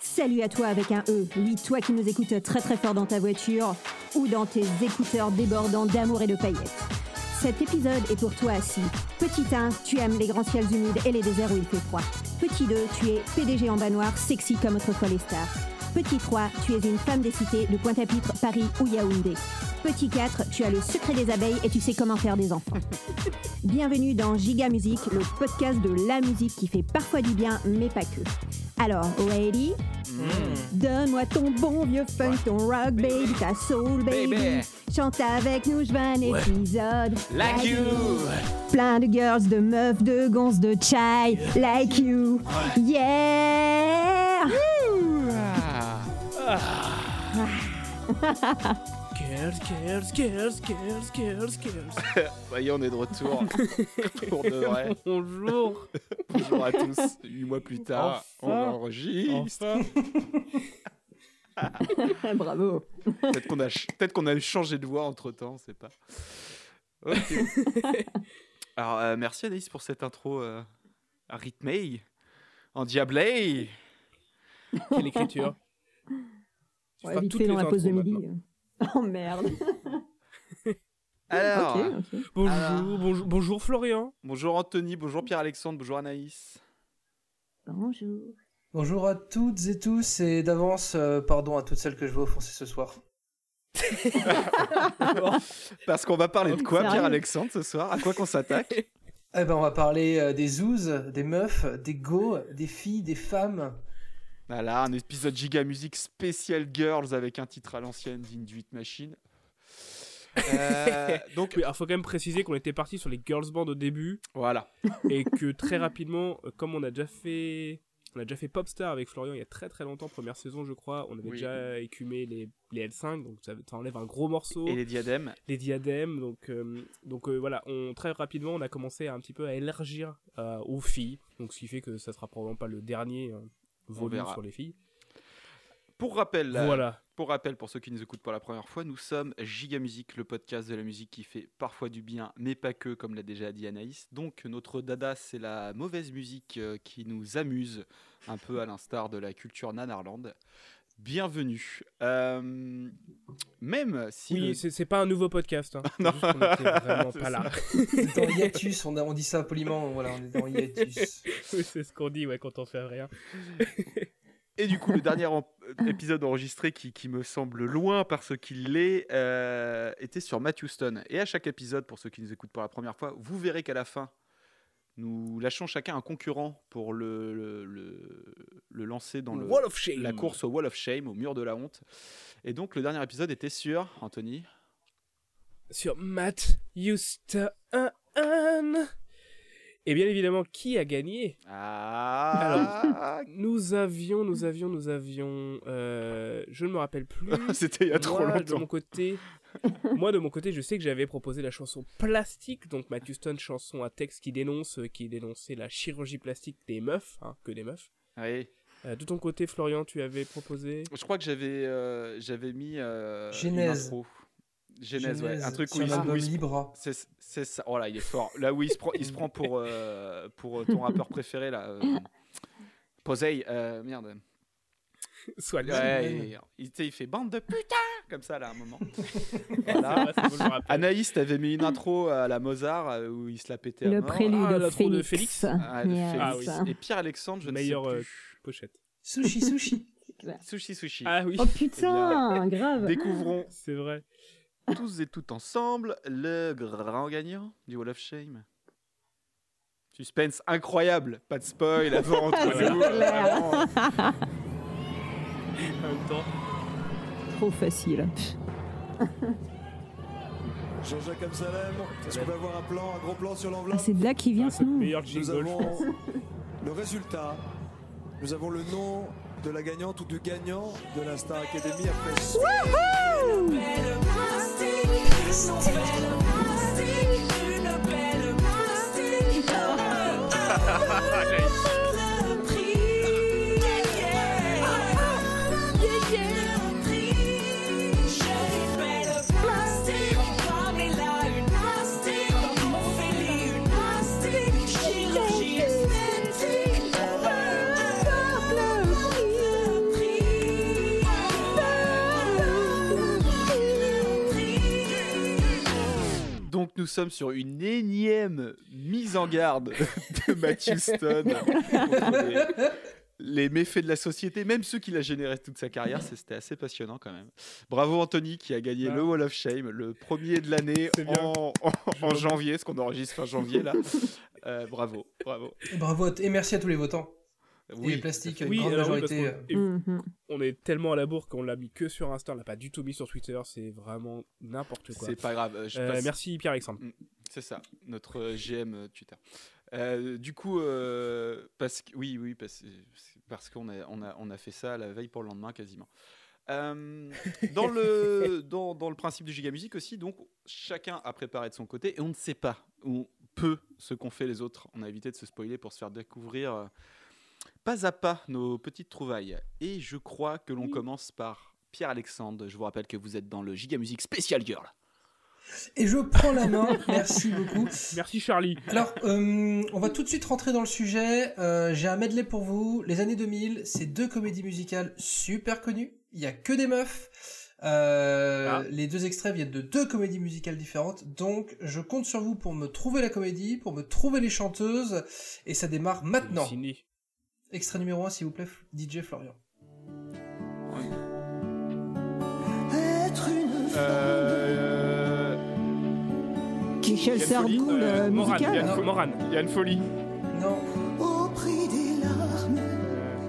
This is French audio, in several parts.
Salut à toi avec un E. Oui, toi qui nous écoutes très très fort dans ta voiture ou dans tes écouteurs débordants d'amour et de paillettes. Cet épisode est pour toi si, petit 1, tu aimes les grands ciels humides et les déserts où il fait froid. Petit 2, tu es PDG en bas noir, sexy comme autrefois les stars. Petit 3, tu es une femme des cités de Pointe-à-Pitre, Paris ou Yaoundé. Petit 4, tu as le secret des abeilles et tu sais comment faire des enfants. Bienvenue dans Giga Musique, le podcast de la musique qui fait parfois du bien, mais pas que. Alors, ready? Donne-moi ton bon vieux funk, ton rock baby, ta soul baby. Baby. Chante avec nous, je veux un Ouais. épisode. Like you. Plein de girls, de meufs, de gonzes, de chai, like you. Yeah Girls, girls, girls, girls, girls, girls. Voyez, on est de retour. Pour de vrai. Bonjour. Bonjour à tous. Huit mois plus tard, on Enfin. enregistre. Enfin. Bravo. Peut-être qu'on a, peut-être qu'on a changé de voix entre temps, on sait pas. Ok. Alors, euh, merci Anaïs pour cette intro euh, rythmée, en diablé. Quelle écriture. Tu Ouais, feras vite toutes fait les dans la pause de midi. maintenant. Oh merde. Alors. Bonjour, Alors. bonjour, bonjour Florian. bonjour Anthony, bonjour Pierre-Alexandre, bonjour Anaïs. Bonjour. Bonjour à toutes et tous et d'avance, euh, pardon à toutes celles que je vais offenser ce soir. Parce qu'on va parler de quoi, Pierre-Alexandre, ce soir? À quoi qu'on s'attaque? Eh ben on va parler euh, des zouzes, des meufs, des go, des filles, des femmes. Voilà, un épisode Giga Music spécial Girls avec un titre à l'ancienne d'Induit Machine. Euh, donc, alors faut quand même préciser qu'on était parti sur les girls band au début voilà. et que très rapidement, euh, comme on a déjà fait, on a déjà fait Popstar avec Florian il y a très très longtemps, première saison je crois, on avait Oui. déjà écumé les, les L5, donc ça, ça enlève un gros morceau. Et les diadèmes. les diadèmes. Donc, euh, donc euh, voilà, on, très rapidement, on a commencé à un petit peu à élargir aux filles. Donc, ce qui fait que ça sera probablement pas le dernier euh, volume sur les filles. Pour rappel, euh, Voilà. pour rappel, pour ceux qui nous écoutent pour la première fois, nous sommes Giga Music, le podcast de la musique qui fait parfois du bien, mais pas que, comme l'a déjà dit Anaïs. Donc, notre dada, c'est la mauvaise musique euh, qui nous amuse, un peu à l'instar de la culture nanarland. Bienvenue. Euh, même si. Oui, le- c'est pas un nouveau podcast. Hein. Non. juste qu'on était vraiment pas là. Dans hiatus, on, a- on dit ça poliment, voilà, on est dans hiatus. Oui, c'est ce qu'on dit ouais, quand on fait rien. Et du coup, le dernier en- euh, épisode enregistré qui, qui me semble loin parce qu'il l'est, euh, était sur Matthew Stone. Et à chaque épisode, pour ceux qui nous écoutent pour la première fois, vous verrez qu'à la fin, nous lâchons chacun un concurrent pour le, le, le- le lancer dans le, Wall of Shame. la course au Wall of Shame, au mur de la honte. Et donc, le dernier épisode était sur, Anthony Sur Matt Houston. Et bien évidemment, qui a gagné? Ah Nous avions, nous avions, nous avions. euh, je ne me rappelle plus. C'était il y a trop Moi, de longtemps. mon côté, moi de mon côté, je sais que j'avais proposé la chanson Plastique, donc Matthew Stone, chanson à texte qui dénonce, euh, qui dénonçait la chirurgie plastique des meufs, hein, que des meufs. Oui. Euh, de ton côté, Florian, tu avais proposé. Je crois que j'avais euh, j'avais mis euh, une Genèse. intro. Genèse, ouais. Genèse, Un truc où il, où il Libra. C'est c'est ça. Oh là, il est fort. Là où il se prend, il se prend pour, euh, pour ton rappeur préféré, là. Euh, Posey, euh, merde. Soit Ouais, il, fait bande de putain comme ça, là, à un moment. Voilà. vrai, bon, je. Anaïs, t'avais mis une intro à la Mozart euh, où il se la pétait à Le mort. prélude Ah, de l'intro de Félix. Félix. Ah, de Yes. Félix. Ah oui. Et Pierre-Alexandre, je ne Meilleur, sais euh. Pochette. Sushi, sushi. Sushi Sushi. Ah oui, Oh putain, grave. Découvrons c'est vrai. tous et toutes ensemble le grand gagnant du Wall of Shame. Suspense incroyable, pas de spoil avant entre nous. Même temps, Trop facile. Jean-Jacques Amsalem, est-ce qu'on peut avoir un plan, un gros plan sur Ah, l'enveloppe c'est de là qu'il vient ah, ce nom. meilleur Nous avons le résultat. Nous avons le nom de la gagnante ou du gagnant de la Star Academy après. Nous sommes sur une énième mise en garde de Matthew Stone les, méfaits de la société, même ceux qu'il a généré toute sa carrière. C'était assez passionnant quand même. Bravo Anthony qui a gagné le Wall of Shame, le premier de l'année en, en- en janvier, ce qu'on enregistre fin janvier là. Euh, bravo, bravo. Bravo et merci à tous les votants. Les plastiques, une Oui, grande oui, majorité. euh, Mhm. on est tellement à la bourre qu'on l'a mis que sur Insta, on l'a pas du tout mis sur Twitter, c'est vraiment n'importe quoi. C'est pas grave. euh, Euh, merci Pierre-Alexandre. C'est ça, notre GM Twitter. Euh, du coup, euh, parce que oui, oui, parce, parce qu'on a, on a, on a fait ça la veille pour le lendemain quasiment. Euh, dans le dans, dans le principe du Giga Music aussi, donc chacun a préparé de son côté et on ne sait pas ou peu ce qu'ont fait les autres. On a évité de se spoiler pour se faire découvrir euh, pas à pas nos petites trouvailles. Et je crois que l'on commence par Pierre Alexandre. Je vous rappelle que vous êtes dans le Giga Music Special Girl. Et je prends la main, merci beaucoup. Merci Charlie. Alors, euh, on va tout de suite rentrer dans le sujet. Euh, J'ai un medley pour vous. Les années 2000, c'est deux comédies musicales super connues. Il y a que des meufs. Euh, Ah. Les deux extraits viennent de deux comédies musicales différentes. Donc, je compte sur vous pour me trouver la comédie, pour me trouver les chanteuses. Et ça démarre maintenant. Ciné. Extrait numéro 1, s'il vous plaît, DJ Florian. Euh, Michel Yann Sardou, Folly, le Euh, Morane, musical. Yann- Non. Morane. Il y a une folie. Non, Au prix des larmes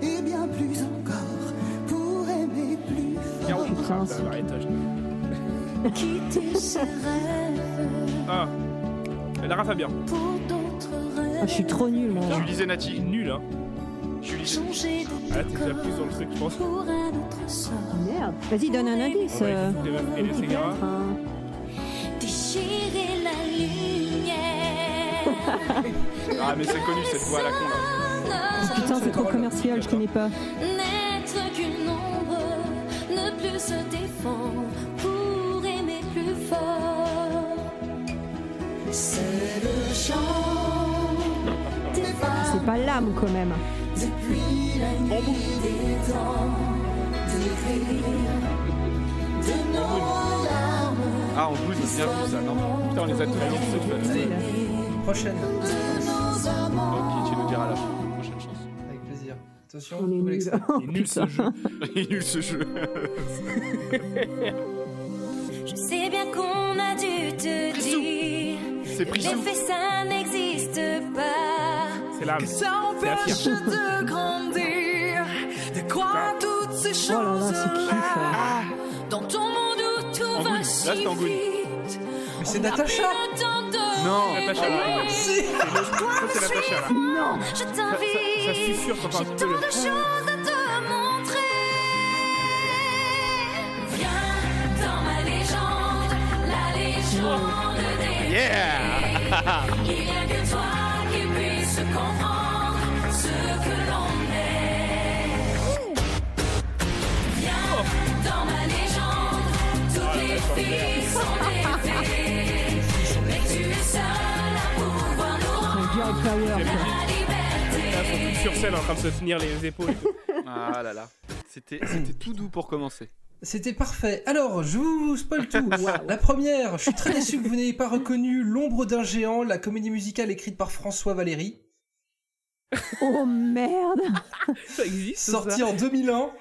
et bien plus encore pour aimer plus fort. Putain, étage. Quitter ses rêves Ah, Lara Fabien. pour d'autres rêves. Ah, je suis trop nulle, moi. Julie Il est Zenati. nul, hein. Julie Changer de Ah, t'es déjà plus dans le truc, je pense. pour un autre sort. Merde. Vas-y, donne un indice. Ouais, euh, des meufs et un des hein. Déchirer la lumière. Ah, mais c'est connu cette voix à la con là. Putain, c'est trop commercial, je connais pas. N'être qu'une ombre, ne plus se défendre pour aimer plus fort. C'est le chant C'est pas l'âme, quand même. Ah, on bouge, c'est bien vu ça, non Putain, on les a tous dit allez, prochaine. Ok, tu nous diras la prochaine chanson. Avec plaisir. Attention, On est Il est nul ce jeu. Il est nul ce jeu. Je sais bien qu'on a dû te dire. C'est Prissou. Les faits, ça n'existe pas. C'est l'âme. Ça C'est empêche de grandir, de croire toutes ces Oh là là, c'est choses qui, ça Dans ton monde où tout Angoune. va si vite. Mais c'est Natacha Non. Natacha, rêver. Si c'est Natacha, là. Non Je ça, t'invite. ça J'ai tant de choses à te montrer. Viens dans ma légende, la légende des Yeah Power, ils sont tous sur scène en train de se tenir les épaules. Ah là là. C'était c'était tout doux pour commencer. C'était parfait. Alors, je vous spoil tout. La première, je suis très déçu que vous n'ayez pas reconnu L'ombre d'un géant, la comédie musicale écrite par François Valéry, Oh merde Ça existe, sortie ça en 2001,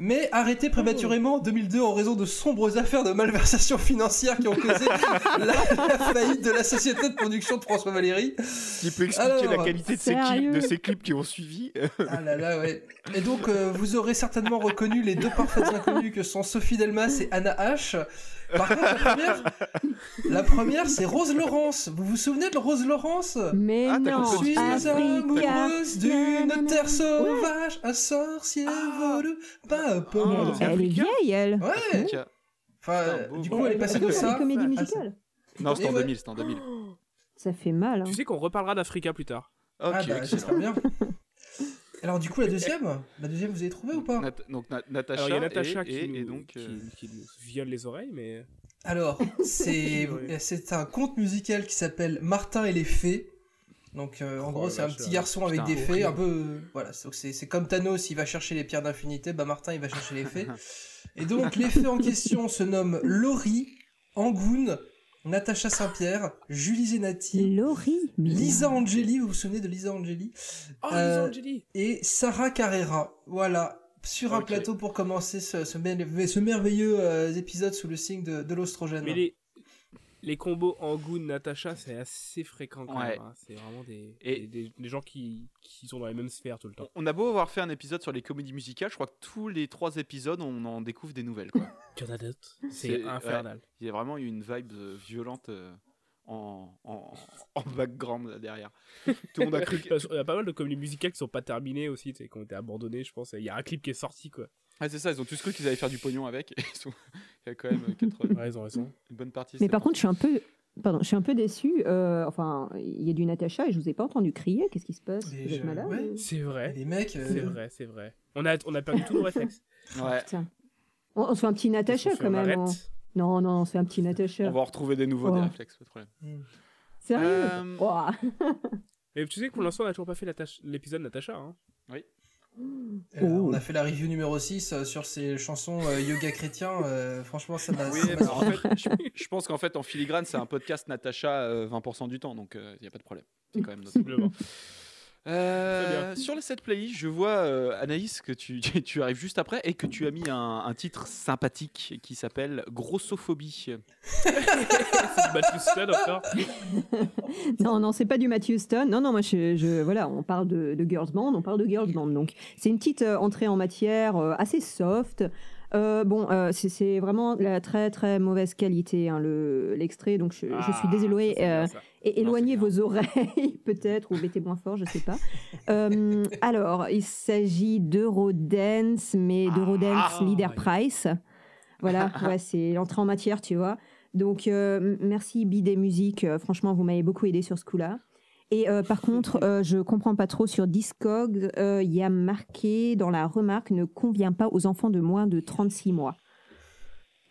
mais arrêtée prématurément en 2002 en raison de sombres affaires de malversation financière qui ont causé la, la faillite de la société de production de François Valéry. Qui peut expliquer Alors, la qualité de ces, clips, sérieux de ces clips qui ont suivi. Ah là là, ouais. Et donc, euh, vous aurez certainement reconnu les deux parfaites inconnues que sont Sophie Delmas et Anna H. Par contre, la première, la première c'est Rose Laurence. Vous vous souvenez de Rose Laurence? Mais Ah, non Je suis amoureuse d'une terre sauvage, un sorcier vaudou, pas pas. Oh, c'est Elle est vieille, elle Ouais. Enfin, euh, beau, du coup, elle est passée de C'est ça. une comédie à- musicale. Non, c'était Et en ouais. 2000, c'était en 2000. Ça fait mal, hein. Tu sais qu'on reparlera d'Africa plus tard. Ok, Ah bah, bien. Alors, du coup, la deuxième, la deuxième, vous avez trouvé ou pas Nat- donc Na- Natacha, Alors y a Natacha et, qui, et- nous, et donc qui, euh, qui nous viole les oreilles, mais... Alors, c'est un conte musical qui s'appelle Martin et les fées. Donc, euh, en Oh gros, c'est un petit euh, garçon avec des fées, un peu. euh, Voilà, c'est- comme Thanos, il va chercher les pierres d'infinité, bah Martin, il va chercher les fées. Et donc, les fées en question se nomment Laurie, Angoune, Natacha Saint-Pierre, Julie Zenati, Laurie. Lisa Angeli, vous vous souvenez de Lisa Angeli? Oh, Euh, Lisa Angeli et Sarah Carrera. Voilà, sur un plateau pour commencer ce, ce, merve- ce merveilleux euh, épisode sous le signe de, de l'ostrogène. Mais les, les combos Angoon, Natacha, c'est assez fréquent quand Ouais. même. hein. C'est vraiment des, Et- des, des- des gens qui, qui sont dans les mêmes sphères tout le temps. On a beau avoir fait un épisode sur les comédies musicales, je crois que tous les trois épisodes, on en découvre des nouvelles. Quoi. Tu en as d'autres C'est- infernal. Il y a vraiment eu une vibe euh, violente euh, en, en, en background là, derrière. Tout le monde a cru que... Il y a pas mal de comédies musicales qui sont pas terminées aussi, qui ont été abandonnées, je pense. Il y a un clip qui est sorti, quoi. Ah, c'est ça, ils ont tous cru qu'ils allaient faire du pognon avec. et ils sont- Il y a quand même euh, quatre- Ouais, ils ont raison. une bonne partie. Mais par contre, je suis un peu. Pardon, je suis un peu déçue. euh, enfin, il y a du Natacha et je vous ai pas entendu crier. Qu'est-ce qui se passe? Mais Vous êtes je- malade? ouais. ou- C'est vrai. les mecs, euh, C'est vrai, c'est vrai. On a, on a perdu tous nos réflexes. Ouais. On, on se fait un petit Natacha quand même. on- Non, non, on se fait un petit Natacha. On va en retrouver des nouveaux, des réflexes, pas de problème. Sérieux? Euh. Mais tu sais que pour l'instant, on a toujours pas fait l'épisode Natacha. Hein. Euh. On a fait la review numéro 6 euh, sur ces chansons euh, yoga chrétien. euh, franchement, ça m'a. Oui, m'a- en fait, je, je pense qu'en fait, en filigrane, c'est un podcast Natacha euh, 20% du temps, donc il n'y a pas de problème. C'est quand même notre... Euh, sur le set playlist, je vois euh, Anaïs que tu, tu arrives juste après et que tu as mis un, un titre sympathique qui s'appelle Grossophobie. c'est du Matthew Stone encore. Non, non, c'est pas du Matthew Stone. Non, non, moi, je, je- voilà, on parle de, de Girls Band, on parle de Girls Band. Donc, c'est une petite euh, entrée en matière euh, assez soft. Euh, bon, euh, c'est- vraiment de la très très mauvaise qualité hein, le l'extrait. Donc, je, je suis Ah, désolée. euh, ça. Et éloignez vos oreilles, peut-être, ou mettez moins fort, je sais pas. Euh, alors, il s'agit d'Eurodance, mais d'Eurodance Ah, Leader. Price. Voilà, ouais, c'est l'entrée en matière, tu vois. Donc, euh, merci Bidet Musique. euh, franchement, vous m'avez beaucoup aidé sur ce coup-là. Et euh, par contre, euh, je comprends pas trop sur Discog. euh, Il y a marqué dans la remarque ne convient pas aux enfants de moins de 36 mois.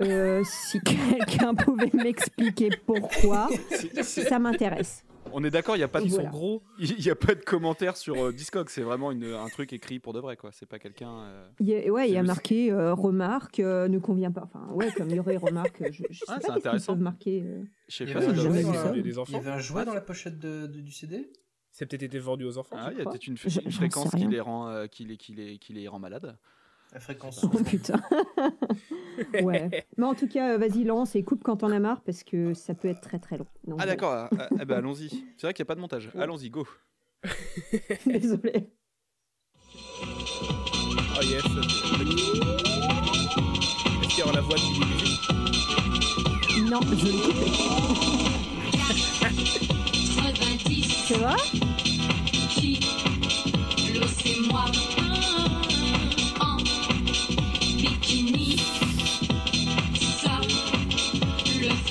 Euh, si quelqu'un pouvait m'expliquer pourquoi, ça m'intéresse. On est d'accord, il n'y a, pas de- Ils sont Voilà. gros. il y a pas de commentaires sur euh, Discog, c'est vraiment une- un truc écrit pour de vrai, quoi. C'est pas quelqu'un. euh, Il y a, ouais, il y a marqué euh, remarque euh, ne convient pas. Enfin, ouais, comme il y aurait remarque. Je, je sais Ah, c'est pas intéressant. marquer. euh. Je sais Il y pas, avait ça un jouet vu dans ça. la- Des- des il y enfants. avait un jouet dans la pochette de- de- du CD C'est peut-être été vendu aux enfants. Ah, il y a peut-être une, fréquence sais qui rien. les, rend, euh, qui, les, qui, les, qui les rend malades. La fréquence. Oh putain. ouais. Mais en tout cas, euh, vas-y, lance et coupe quand t'en as marre parce que ça peut être très très long. Ah d'accord, ah, ah, eh ben, allons-y. C'est vrai qu'il n'y a pas de montage. Allons-y, go. Désolé. Oh yes. Est-ce qu'il y aura la voix de Non, je l'ai coupé. C'est vrai?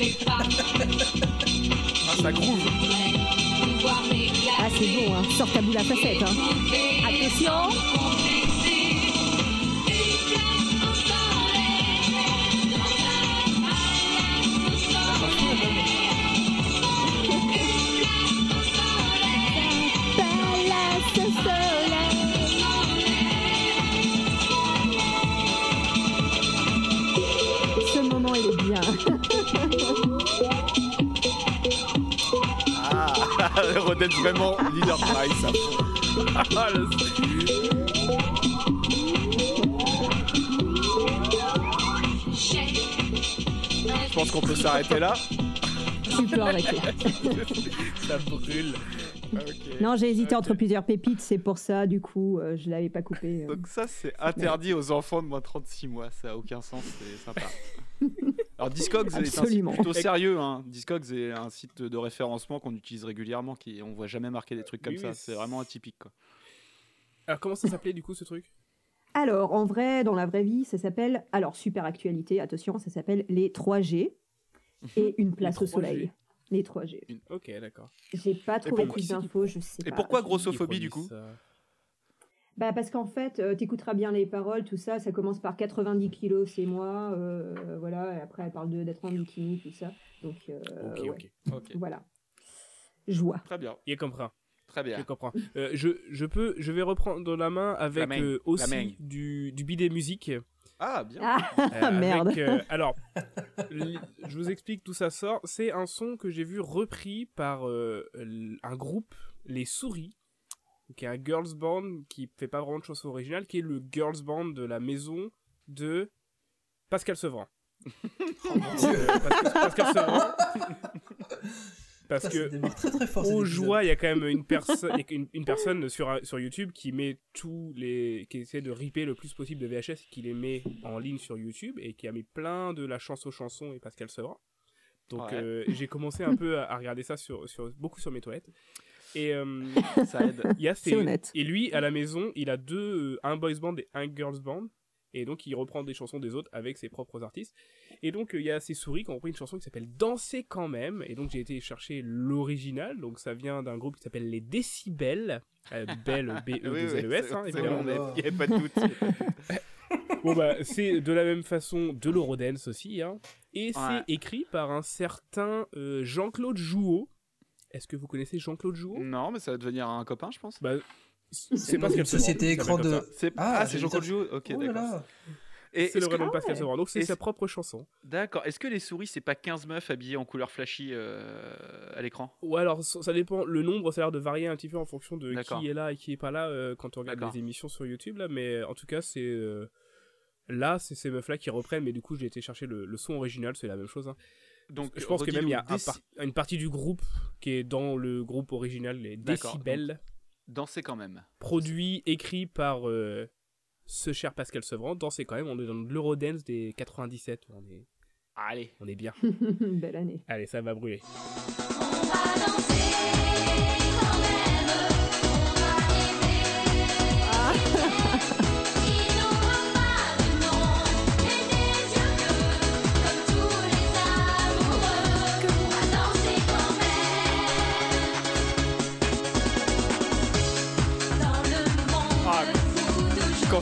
Ah, ça groove. Ah, c'est bon, hein. sors ta boule à facettes. Hein. Attention. Vraiment leader price. à fond. Je pense qu'on peut s'arrêter là. Peux arrêter. Ça brûle. Non, j'ai hésité entre plusieurs pépites, c'est pour ça, du coup, euh, je l'avais pas coupé. euh. Donc ça, c'est interdit aux enfants de moins de 36 mois. Ça a aucun sens, c'est sympa. Alors Discogs est un site plutôt sérieux. Hein. Discogs est un site de référencement qu'on utilise régulièrement. Qui, on voit jamais marquer des trucs comme Oui, ça. C'est vraiment atypique. Quoi. Alors comment ça s'appelait du coup ce truc? Alors, en vrai, dans la vraie vie, ça s'appelle, alors super actualité, attention, ça s'appelle les 3G et une place au 3G. soleil. Les 3G. Ok, d'accord. J'ai pas trouvé pourquoi- plus d'infos, je sais Et pas. pourquoi Je- grossophobie du coup? ça. Bah parce qu'en fait, euh, t'écouteras bien les paroles, tout ça, ça commence par 90 kilos, c'est moi, euh, voilà, et après elle parle de- d'être en bikini, tout ça. Donc, euh, Ok, ouais, ok. Ok, voilà. Joie. très bien, Il comprend. très Je bien. comprends. Euh, je, je peux, je vais reprendre la main avec main, euh, la aussi main. du, du bidet musique. Ah, bien. Ah, Euh, merde. avec, euh, alors, je vous explique d'où ça sort. C'est un son que j'ai vu repris par euh, un groupe, Les Souris, qui est un girls band qui fait pas vraiment de chansons originales, qui est le girls band de la maison de Pascal Sevran. Oh mon dieu. Pascal, Pascal Sevran. Parce Ça, que très très fort. au joie, il y a quand même une, personne sur, YouTube qui met tous les, qui essaie de ripper le plus possible de VHS, et qui les met en ligne sur YouTube et qui a mis plein de la chanson chanson et Pascal Sevran. Donc Ouais. euh, j'ai commencé un peu à, à regarder ça sur, sur beaucoup sur mes toilettes. Et euh, Ça aide. il y a C'est honnête. Et lui, à la maison, il a deux, euh, un boys band et un girls band. Et donc, il reprend des chansons des autres avec ses propres artistes. Et donc, euh, il y a ces souris qui ont repris une chanson qui s'appelle Danser quand même. Et donc, j'ai été chercher l'original. Donc, ça vient d'un groupe qui s'appelle Les Décibels. Euh, Belle, B-E-2-L-E-S, c'est- hein, évidemment. bon, Il n'y avait pas de doute. Bon, bah, c'est de la même façon de l'Eurodance aussi. Hein. Et Ouais. c'est écrit par un certain euh, Jean-Claude Jouot. Est-ce que vous connaissez Jean-Claude Jouot? Non, mais ça va devenir un copain, je pense. bah, C'est Pascal société écran de. Ah, ah, c'est Jean-Claude Jouot. Ok, Oh d'accord. C'est le vrai que- nom de Pascal ouais. Sevran. Donc, c'est sa propre chanson. D'accord. Est-ce que les souris, c'est pas 15 meufs habillées en couleur flashy euh, à l'écran? Ou alors, ça ça dépend. Le nombre, ça a l'air de varier un petit peu en fonction de D'accord. qui est là et qui est pas là euh, quand on regarde D'accord. les émissions sur YouTube. Là, mais en tout cas, c'est euh, là, c'est ces meufs-là qui reprennent. Mais du coup, j'ai été chercher le, le son original, c'est la même chose. hein. Donc, Je pense que même il y a un redis-nous, par- une partie du groupe qui est dans le groupe original, les Décibels, Danser quand même. produit, écrit par euh, ce cher Pascal Sevran. Dansez quand même, on est dans l'Eurodance des 97. On est, Allez. on est bien. Belle année. Allez, ça va brûler. On va danser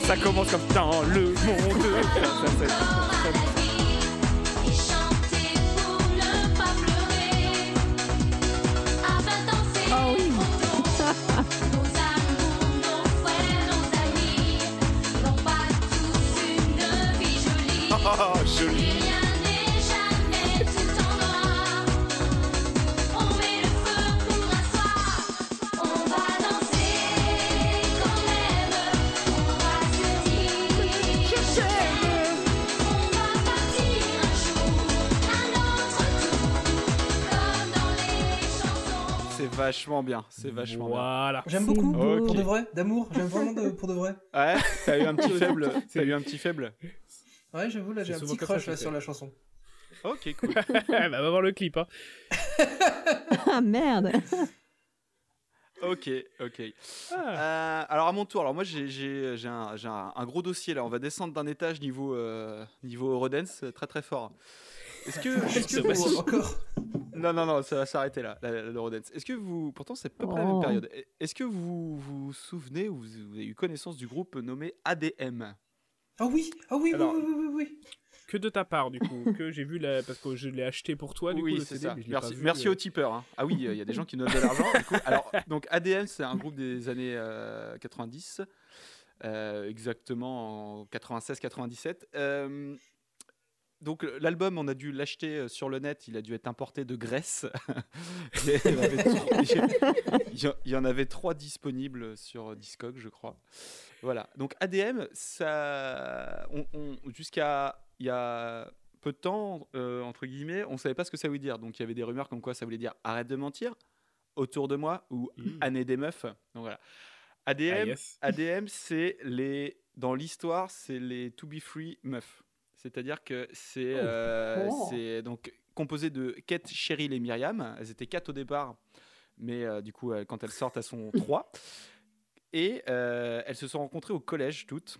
ça commence comme dans le monde. Vachement bien. C'est vachement Voilà. J'aime C'est beaucoup. beau. Pour de vrai, d'amour. J'aime vraiment de- pour de vrai. bien. Ouais, t'as eu un petit faible. T'as eu un petit faible. Ouais, j'avoue, là, j'ai C'est un petit crush là, sur la chanson. Ok, cool. bah, va voir le clip. Hein. Ah merde. Ok, ok. Ah. Euh, alors à mon tour, alors moi j'ai- j'ai j'ai un, j'ai un- un gros dossier là. On va descendre d'un étage niveau euh, niveau Eurodance euh, très très fort. Est-ce que, est-ce que vous-. Encore. non non non ça va s'arrêter là la-. Est-ce que vous pourtant c'est à peu près la même Oh. période. Est-ce que vous vous souvenez ou vous, avez eu connaissance du groupe nommé ADM Ah oui, ah oui, Alors- oui, oui, oui, oui. Que de ta part, du coup, que j'ai vu la... parce que je l'ai acheté pour toi, du oui, coup, c'est ça. mais je l'ai Merci, pas vu, merci euh. aux tipeurs. hein. Ah oui, il y a des gens qui nous donnent de l'argent. du coup. Alors, donc ADM, c'est un groupe des années euh, 90, euh, exactement en 96-97. Euh, donc l'album, on a dû l'acheter euh, sur le net. Il a dû être importé de Grèce. il, y en avait trois- il y en- il y en avait trois disponibles sur Discog, je crois. Voilà. Donc ADM, ça, on- on- jusqu'à il y a peu de temps, euh, entre guillemets, on savait pas ce que ça voulait dire. Donc il y avait des rumeurs comme quoi ça voulait dire arrête de mentir, autour de moi ou Mm. année des meufs. Donc voilà. ADM, Ah, yes. ADM, c'est les dans l'histoire, c'est les To Be Free meufs. C'est-à-dire que c'est Oh. euh, Oh. c'est donc composé de Kate, Cheryl et Myriam. Elles étaient quatre au départ, mais euh, du coup, euh, quand elles sortent, elles sont trois. Et euh, elles se sont rencontrées au collège toutes,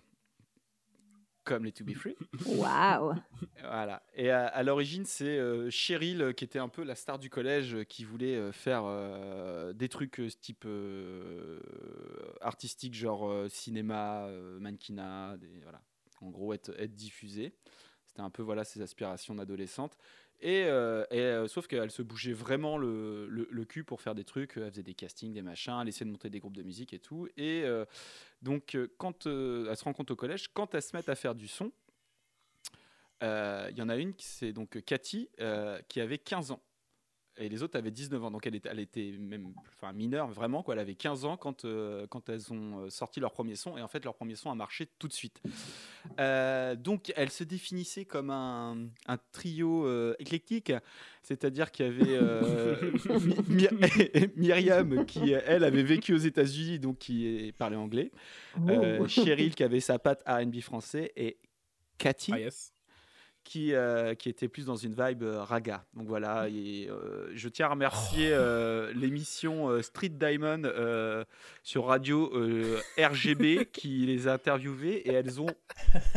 comme les To Be Free. Waouh. Voilà. Et à, à l'origine, c'est Cheryl qui était un peu la star du collège, qui voulait faire des trucs type artistique, genre cinéma, mannequinat, des, voilà. En gros, être, diffusée. C'était un peu voilà ses aspirations d'adolescente. Et, euh, euh, sauf qu'elle se bougeait vraiment le, cul pour faire des trucs. Elle faisait des castings, des machins, elle essayait de monter des groupes de musique et tout. Et euh, donc, quand elle se rencontre au collège, quand elles se mettent à faire du son, Il y en a une, c'est donc Cathy, qui avait 15 ans. Et les autres avaient 19 ans. Donc elle était, elle était même enfin, mineure, vraiment. Quoi. Elle avait 15 ans quand, euh, quand elles ont euh, sorti leur premier son. Et en fait, leur premier son a marché tout de suite. Euh, donc elle se définissait comme un, un trio euh, éclectique. C'est-à-dire qu'il y avait euh, Mi- Mi- Myriam qui, elle, avait vécu aux États-Unis, donc qui parlait anglais. Oh. Cheryl qui avait sa patte RB français. Et Cathy Ah yes. Qui, euh, qui était plus dans une vibe euh, raga. Donc voilà, et euh, je tiens à remercier euh, l'émission Street Diamond sur radio RGB qui les a interviewées et elles ont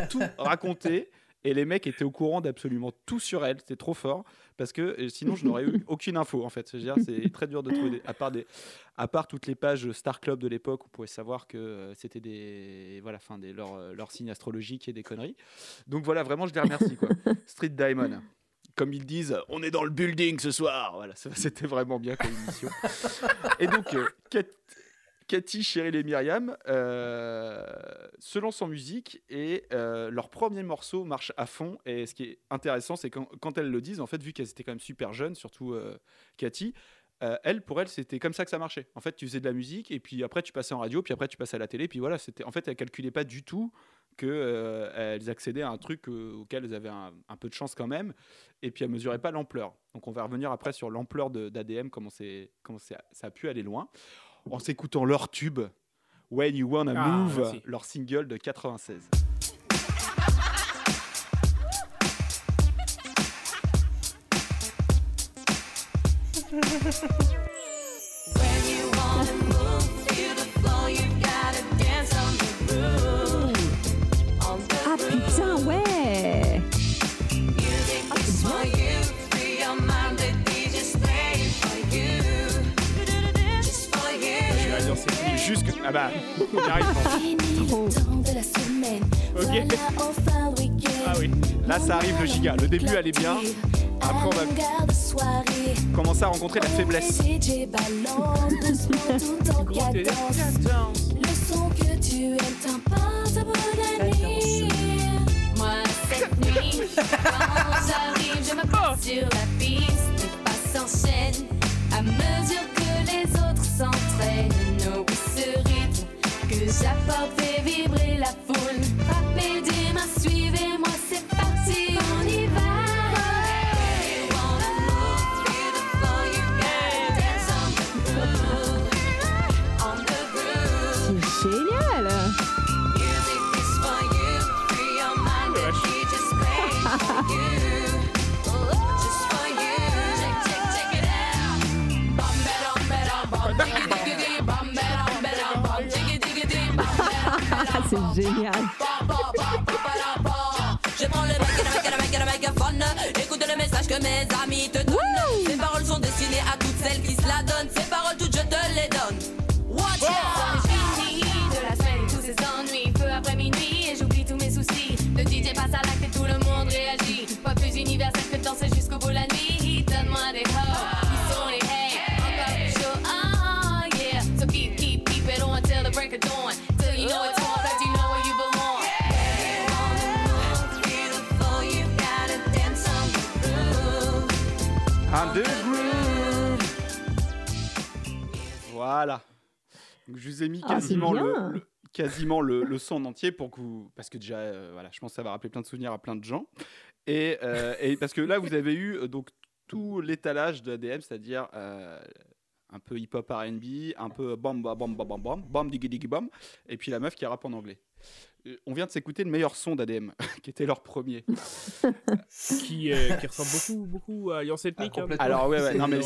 tout raconté. Et les mecs étaient au courant d'absolument tout sur elles. C'était trop fort parce que euh, sinon je n'aurais eu aucune info en fait. C'est très dur de trouver, des- à part des, à part toutes les pages Star Club de l'époque, où vous pouvez savoir que euh, c'était des, voilà, fin des leurs euh, leurs signes astrologiques et des conneries. Donc voilà, vraiment, je les remercie. Quoi. Street Diamond. Comme ils disent, on est dans le building ce soir. Voilà, c'était vraiment bien comme émission. et donc, euh, Cathy, Cheryl et Myriam euh, se lancent en musique et euh, leur premier morceau marche à fond. Et ce qui est intéressant, c'est quand, elles le disent, en fait, vu qu'elles étaient quand même super jeunes, surtout euh, Cathy, euh, elle, pour elle, c'était comme ça que ça marchait. En fait, tu faisais de la musique et puis après, tu passais en radio, puis après, tu passais à la télé. Puis voilà, c'était. En fait, elle calculait pas du tout que euh, elles accédaient à un truc auquel elles avaient un, peu de chance quand même. Et puis, elles mesuraient pas l'ampleur. Donc, on va revenir après sur l'ampleur d'ADM, comment, comment ça a pu aller loin. En s'écoutant leur tube, When You Wanna Ah, Move, merci. leur single de 96. de la semaine. Ok. Ah oui. Là, ça arrive le giga. Le début, elle est bien. Après, on va Garde soirée. commencer à rencontrer la faiblesse. Le son que tu aimes t'importe pour la nuit. Moi, cette nuit, quand j'arrive, je me pose sur la piste. Les pas s'enchaînent à mesure que les autres s'entraînent. Rythme que j'apporte fait vibrer la c'est génial. Je prends le. Écoute le message que mes amis te donnent. Voilà. Donc, je vous ai mis Ah, quasiment, le, quasiment le, le son en entier pour que vous. Parce que déjà, euh, voilà, je pense que ça va rappeler plein de souvenirs à plein de gens. Et, euh, et parce que là, vous avez eu euh, donc tout l'étalage de ADM, c'est-à-dire un peu hip-hop RB, un peu bam bam bam bam bam bam, bam diggy diggy bam, et puis la meuf qui rappe en anglais. Euh, On vient de s'écouter le meilleur son d'ADM, qui était leur premier. Qui, euh, qui ressemble beaucoup, beaucoup à Alliance Ethnique. Ah, hein. Alors ouais, ouais, C'est- non mais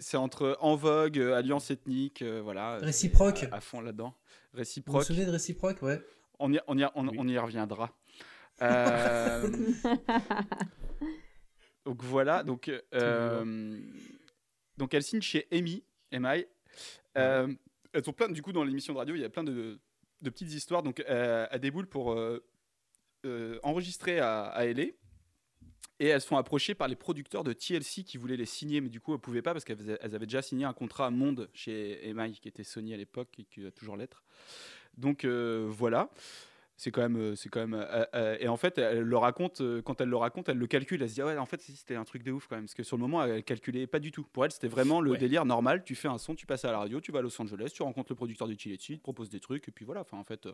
c'est entre entre En Vogue, euh, Alliance ethnique, euh, voilà. Réciproque. À, à fond là-dedans. Vous vous Réciproque. souvenez de réciproque, ouais. On y, on y, on, Oui. on y reviendra. Euh, donc voilà, donc euh, donc elle signe chez EMI, MI. Euh, elles ont plein, du coup dans l'émission de radio, il y a plein de, de petites histoires. Donc euh, elles déboulent pour euh, euh, enregistrer à, à LA. Et elles sont approchées par les producteurs de TLC qui voulaient les signer, mais du coup elles pouvaient pas parce qu'elles avaient déjà signé un contrat Monde chez EMI, qui était Sony à l'époque et qui va toujours l'être. Donc voilà. C'est quand même, euh, c'est quand même. euh, euh, et en fait, elle le raconte euh, quand elle le raconte, elle le calcule. Elle se dit ah ouais, en fait, c'était un truc de ouf quand même, parce que sur le moment, elle calculait pas du tout. Pour elle, c'était vraiment le Ouais. délire normal. Tu fais un son, tu passes à la radio, tu vas à Los Angeles, tu rencontres le producteur du Chile, tu te proposes des trucs, et puis voilà. Enfin, en fait, euh,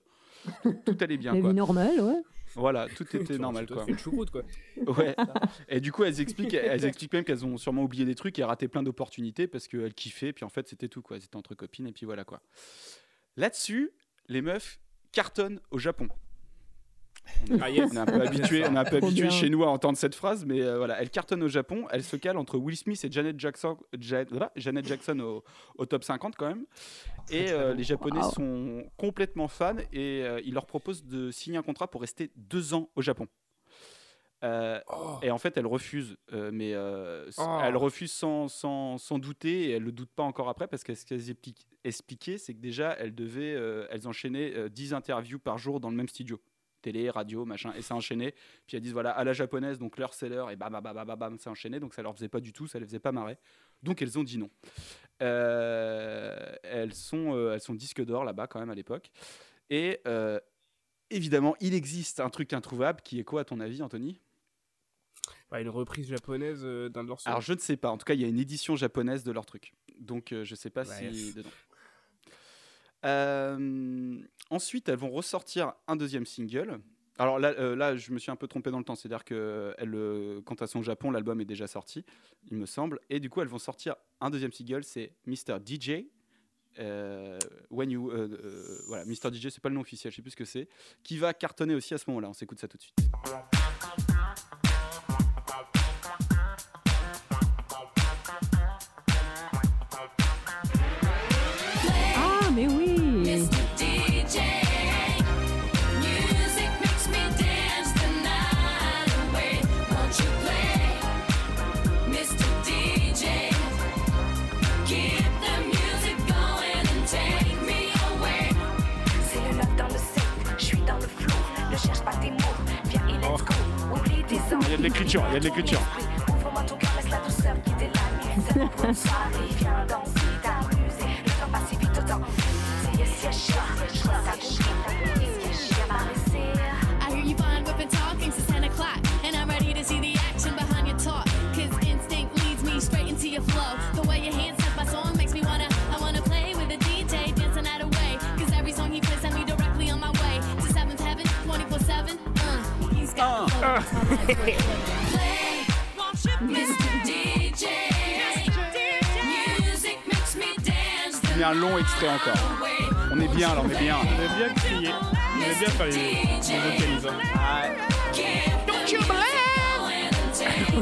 tout, tout allait bien. La Quoi. vie normale, ouais. Voilà, tout était normal. Quoi. fais une choucroute, quoi. Ouais. Et du coup, elles expliquent, elles expliquent même qu'elles ont sûrement oublié des trucs et raté plein d'opportunités parce qu'elles kiffaient. Puis en fait, c'était tout quoi. C'était entre copines et puis voilà quoi. Là-dessus, les meufs cartonnent au Japon. On est un peu habitué, on est un peu habitué chez nous à entendre cette phrase, mais euh, voilà, elle cartonne au Japon. Elle se cale entre Will Smith et Janet Jackson, Ja- Janet Jackson au, au top 50 quand même. Et euh, les Japonais Wow. sont complètement fans et euh, ils leur proposent de signer un contrat pour rester deux ans au Japon. Euh, Oh. et en fait, elle refuse, euh, mais euh, Oh. elle refuse sans, sans, sans douter, et elle le doute pas encore après, parce que ce qu'elles expli- expliquaient, c'est que déjà, elles devaient, euh, elles enchaînaient euh, 10 interviews par jour dans le même studio. Télé, radio, machin, et ça enchaînait. Puis elles disent, voilà, à la japonaise, donc l'heure c'est l'heure, et bam, bam, bam, bam, bam, bam, ça enchaînait, donc ça leur faisait pas du tout, ça les faisait pas marrer. Donc elles ont dit non. Euh, elles, sont, euh, elles sont disques d'or là-bas quand même à l'époque. Et euh, évidemment, il existe un truc introuvable qui est quoi à ton avis, Anthony? Bah, une reprise japonaise euh, d'un de leurs. Alors je ne sais pas. En tout cas, il y a une édition japonaise de leur truc. Donc euh, je ne sais pas Bah, si yes. Euh, ensuite, elles vont ressortir un deuxième single. Alors là, euh, là, je me suis un peu trompé dans le temps. C'est-à-dire que elle, elles sont au Japon, l'album est déjà sorti, il me semble. Et du coup, elles vont sortir un deuxième single, c'est Mr. DJ. Euh, when you, euh, euh, voilà, Mr. DJ, c'est pas le nom officiel, je sais plus ce que c'est, qui va cartonner aussi à ce moment-là. On s'écoute ça tout de suite. L'écriture, il y a de l'écriture. a un long extrait encore. night away. On est bien là, on est bien. On aime bien crier. On aime bien faire les, les vocalisants. Don't you believe?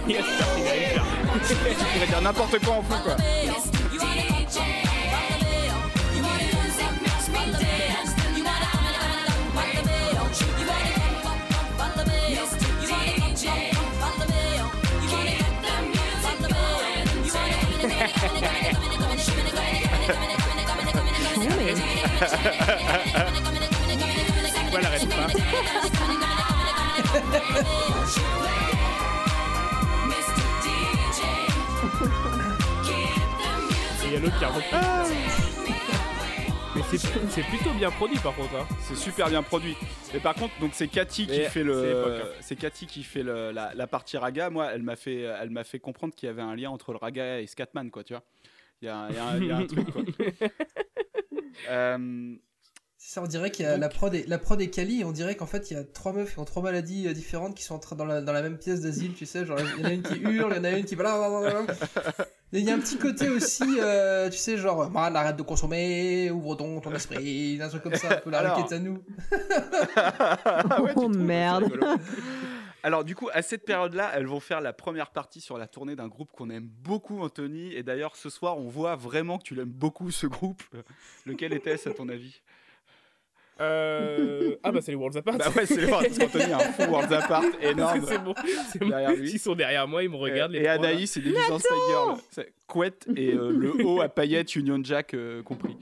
Yes, il a une carte. Je pourrais dire n'importe quoi en fou quoi. Voilà, arrête pas. Et il y a l'autre qui a repris. Mais c'est plutôt bien produit par contre. Hein. C'est super bien produit. Mais par contre, donc c'est Cathy qui fait le, hein. c'est Cathy qui fait la partie raga. Moi, elle m'a fait, elle m'a fait comprendre qu'il y avait un lien entre le raga et Scatman, quoi. Tu vois. Il y a, un- il y a un- il y a un truc. Quoi. Euh, C'est ça, on dirait qu'il y a la prod, et, la prod est quali, et on dirait qu'en fait il y a trois meufs qui ont trois maladies euh, différentes qui sont en train dans la, dans la même pièce d'asile, tu sais, genre il y en a une qui hurle, il y en a une qui il y a un petit côté aussi, euh, tu sais, genre, man, arrête de consommer, ouvre ton, ton esprit, un truc comme ça, un peu la Alors. requête à nous. ah ouais, Oh merde. Alors du coup, à cette période-là, elles vont faire la première partie sur la tournée d'un groupe qu'on aime beaucoup, Anthony. Et d'ailleurs, ce soir, on voit vraiment que tu l'aimes beaucoup, ce groupe. Lequel était-ce, à ton avis? Euh... Ah bah c'est les Worlds Apart. Bah ouais, c'est le parce qu'Anthony a un fou Worlds Apart énorme. c'est bon. c'est bon. Derrière lui. Ils sont derrière moi, ils me regardent. les et. Anaïs, c'est des Girl. C'est Couette et euh, le haut à paillettes Union Jack euh, compris.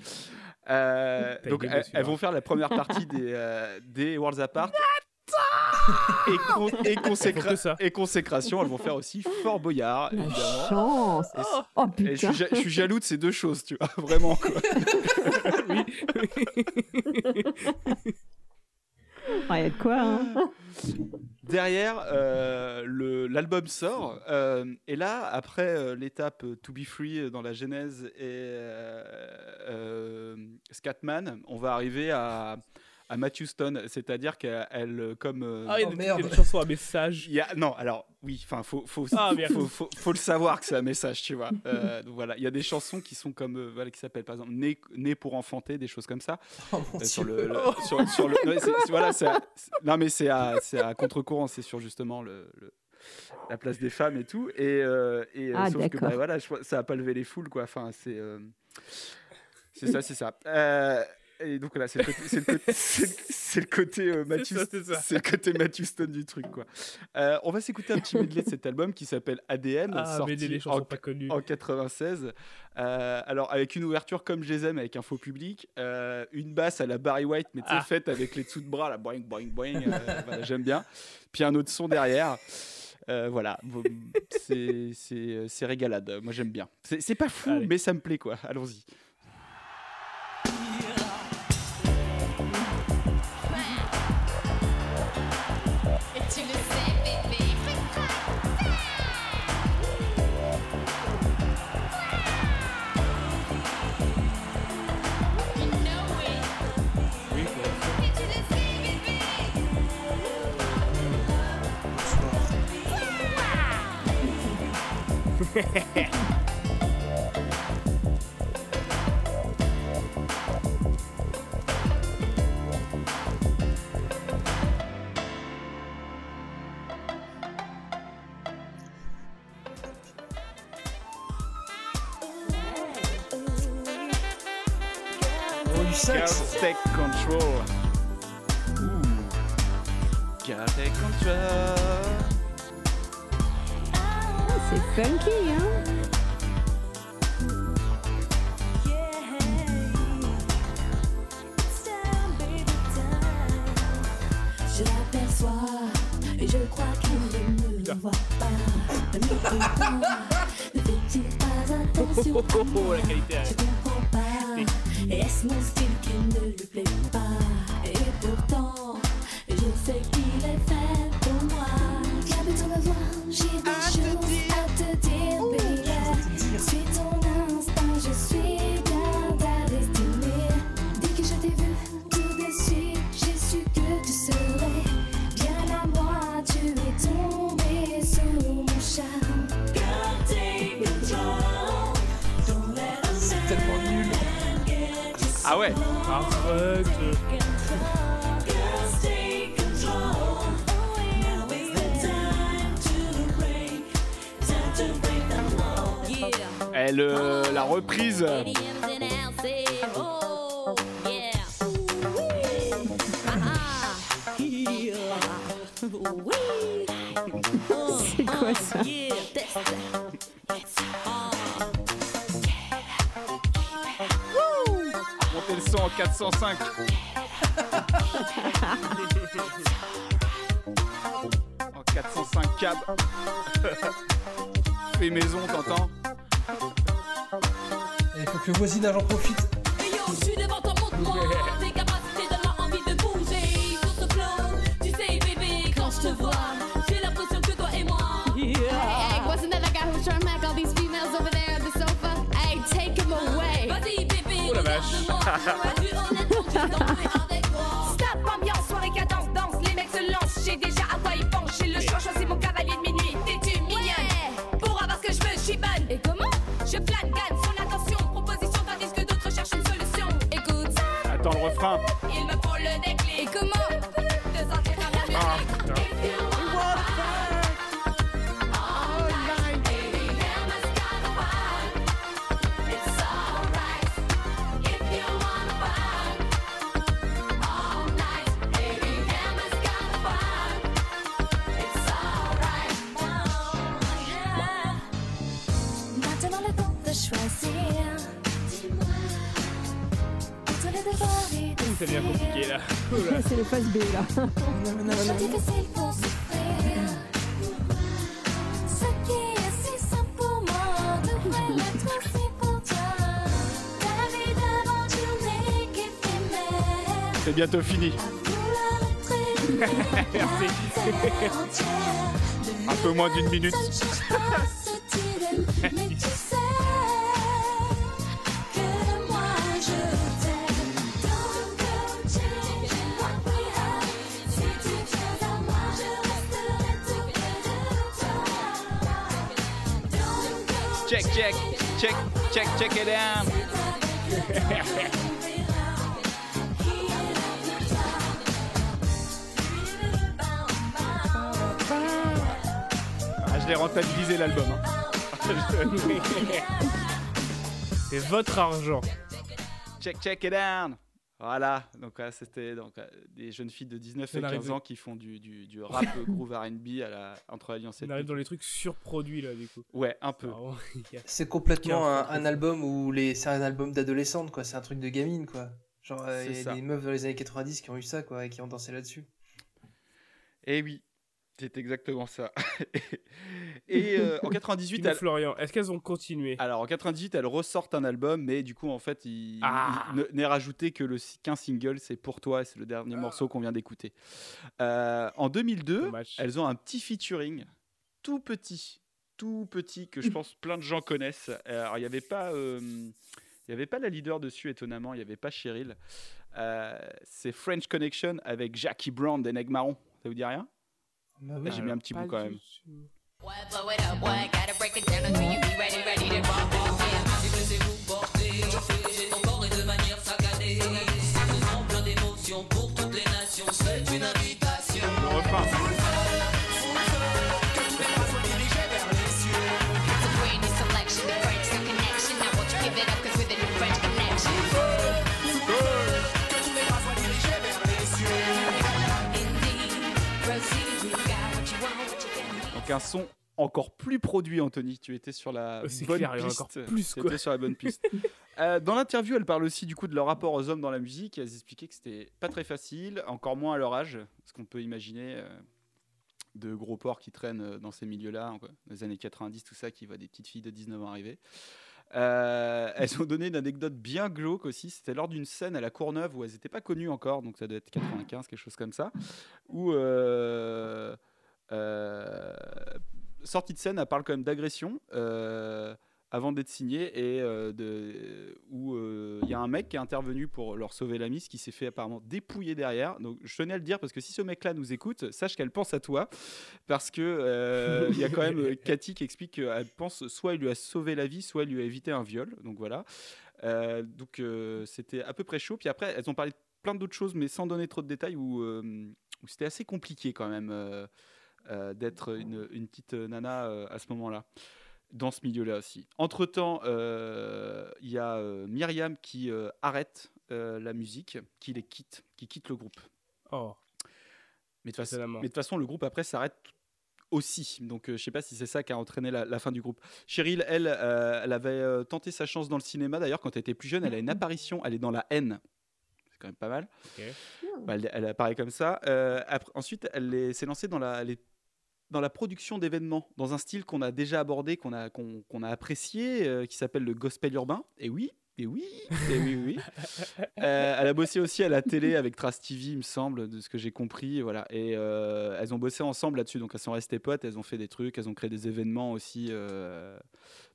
Euh, donc elles, vont faire la première partie des, euh, des Worlds Apart. Et, con- et, consécra- Faut que ça. et consécration, elles vont faire aussi Fort Boyard, La évidemment. chance Et, Oh et je, putain je suis jaloux de ces deux choses, tu vois, vraiment. Quoi. Il y a de quoi, hein. Derrière, euh, le- l'album sort, euh, et là, après euh, l'étape To Be Free dans la genèse et euh, euh, Scatman, on va arriver à, à Matthew Stone, c'est-à-dire qu'elle, elle, comme... euh, Ah, il y a Oh, des- merde. des chansons à message. il y a- non, alors oui, enfin, faut, faut, Ah, faut, faut- faut le savoir que c'est un message, tu vois. Euh, donc voilà, il y a des chansons qui sont comme, euh, voilà, qui s'appellent par exemple Né, Né pour enfanter, des choses comme ça. Oh mon Euh, sur Dieu. le, le- sur, sur le ouais, voilà à- non mais c'est à, c'est à contre-courant c'est sur justement le, le- la place des femmes et tout et, euh, et euh, Ah, sauf que d'accord. bah, voilà je ça a pas levé les foules quoi enfin c'est euh, c'est ça c'est ça Euh, et donc voilà c'est le côté c'est le côté, c'est le- c'est le côté euh, Matthew ça, c'est ça. c'est le côté Matthew Stone du truc quoi Euh, on va s'écouter un petit medley de cet album qui s'appelle ADM Ah, sorti des chansons en, pas connues. en 96. Euh, alors, avec une ouverture comme je les aime, avec un faux public, une basse à la Barry White, mais Ah. faite avec les dessous de bras, là, boing, boing, boing, voilà, j'aime bien. Puis un autre son derrière. Euh, voilà, c'est régalade. Moi, j'aime bien. C'est c'est pas fou, Allez. mais ça me plaît, quoi. Allons-y. Girls take control. Girls take control. C'est funky, hein Je l'aperçois et je crois qu'il ne me voit pas. Mais pourquoi ne fait-il pas attention Oh, oh, oh, la qualité. Je comprends pas. Et est-ce mon style qui ne lui plaît pas Et pourtant, je sais qu'il est fait Yeah. Eh, le- la reprise. 405. en 405 cab. Fais maison, t'entends Il faut que le voisinage en profite. Hey yo, je suis devant toi, montre-moi Tes capacités donnent-moi envie de bouger Sur ce flow, tu sais bébé Quand je te vois, j'ai l'impression que toi et moi Hey, wasn't that the guy who was trying to smack all these females over there at the sofa? Hey, take him away. Vas-y bébé, Oh la vache. Attends je resterai tout près de toi. Don't go Check, check, check, check, check it down. je l'ai rentabilisé l'album. hein. C'est votre argent. check, check it down. Voilà, donc là, c'était donc, euh, des jeunes filles de 19 On et 15 arrive. ans qui font du, du, du rap groove R&B à la, entre l'Alliance et On arrive dans les trucs surproduits là, du coup. Ouais, un peu. Vraiment, il y a- C'est complètement un, album où les c'est un album d'adolescente quoi, c'est un truc de gamine quoi. Genre euh, il y ça. a des meufs dans les années 90 qui ont eu ça quoi et qui ont dansé là-dessus. Et Eh oui, c'est exactement ça. et euh, en 98, Dis-nous, elle, Florian, est-ce qu'elles ont continué? Alors en 98, elle ressortent un album, mais du coup, en fait, il, Ah. n'est rajouté que le qu'un single, c'est pour toi, c'est le dernier morceau qu'on vient d'écouter. Euh, en 2002, Dommage. elles ont un petit featuring, tout petit, tout petit que je pense plein de gens connaissent. Alors il n'y avait pas, euh, il y avait pas la leader dessus étonnamment, il n'y avait pas Cheryl. C'est French Connection avec Jackie Brown Marrons. Ça vous dit rien? Bah oui. J'ai mis un petit bout quand même. Un son encore plus produit, Anthony. Tu étais sur la c'est bonne clair, piste. plus, Tu étais sur la bonne piste. Euh, dans l'interview, elle parle aussi du coup de leur rapport aux hommes dans la musique. Elles expliquaient que c'était pas très facile, encore moins à leur âge, ce qu'on peut imaginer euh, de gros porcs qui traînent euh, dans ces milieux-là, dans les années 90, tout ça, qui voient des petites filles de 19 ans arriver. Euh, elles ont donné une anecdote bien glauque aussi. C'était lors d'une scène à la Courneuve où elles n'étaient pas connues encore, donc ça doit être 95, quelque chose comme ça, où euh, euh, sortie de scène, elle parle quand même d'agression euh, avant d'être signée et euh, de, où euh, il y a un mec qui est intervenu pour leur sauver la mise qui s'est fait apparemment dépouiller derrière. Donc je tenais à le dire parce que si ce mec-là nous écoute, sache qu'elle pense à toi parce que euh, il y a quand même euh, Cathy qui explique qu'elle pense soit il lui a sauvé la vie, soit il lui a évité un viol. Donc voilà. Euh, donc euh, c'était à peu près chaud. Puis après, elles ont parlé de plein d'autres choses, mais sans donner trop de détails, où, euh, où c'était assez compliqué quand même euh, d'être une, une petite nana euh, à ce moment-là, dans ce milieu-là aussi. Entre-temps, euh, il y a euh, Myriam qui euh, arrête euh, la musique, qui les quitte, qui quitte le groupe. Oh, Mais de, toute façon, le groupe après s'arrête aussi. Donc, euh, je sais pas si c'est ça qui a entraîné la, la fin du groupe. Cheryl, elle, euh, elle avait euh, tenté sa chance dans le cinéma. D'ailleurs, quand elle était plus jeune, elle a une apparition. Elle est dans La haine. C'est quand même pas mal. Ok. Bah, elle, elle apparaît comme ça. Euh, après- ensuite, elle est- s'est lancée dans la, elle est dans la production d'événements, dans un style qu'on a déjà abordé, qu'on a, qu'on, qu'on a apprécié, euh, qui s'appelle le gospel urbain. Et oui, et oui, et oui, oui. Euh, elle a bossé aussi à la télé avec Trace TV, il me semble, de ce que j'ai compris. Voilà. Et euh, elles ont bossé ensemble là-dessus. Donc elles sont restées potes, elles ont fait des trucs, elles ont créé des événements aussi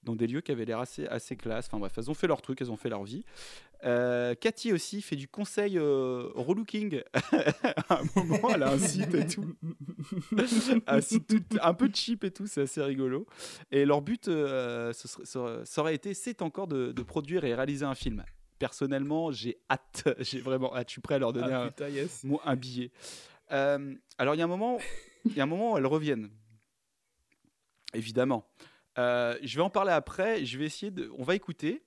dans des lieux qui avaient l'air assez, assez classe. Enfin bref, elles ont fait leur truc, elles ont fait leur vie. Euh, Cathy aussi fait du conseil euh, relooking. à un moment, elle a un site et tout. un site tout- un peu cheap et tout, c'est assez rigolo. Et leur but, euh, ce serait- ça aurait été, c'est encore de, de produire et réaliser un film. Personnellement, j'ai hâte. J'ai vraiment hâte. Je suis prêt à leur donner Ah un, putain, yes. moi, un billet. Euh, alors, il y a un moment, il y a un moment où elles reviennent. Évidemment. Je vais en parler après. Je vais essayer de. On va écouter.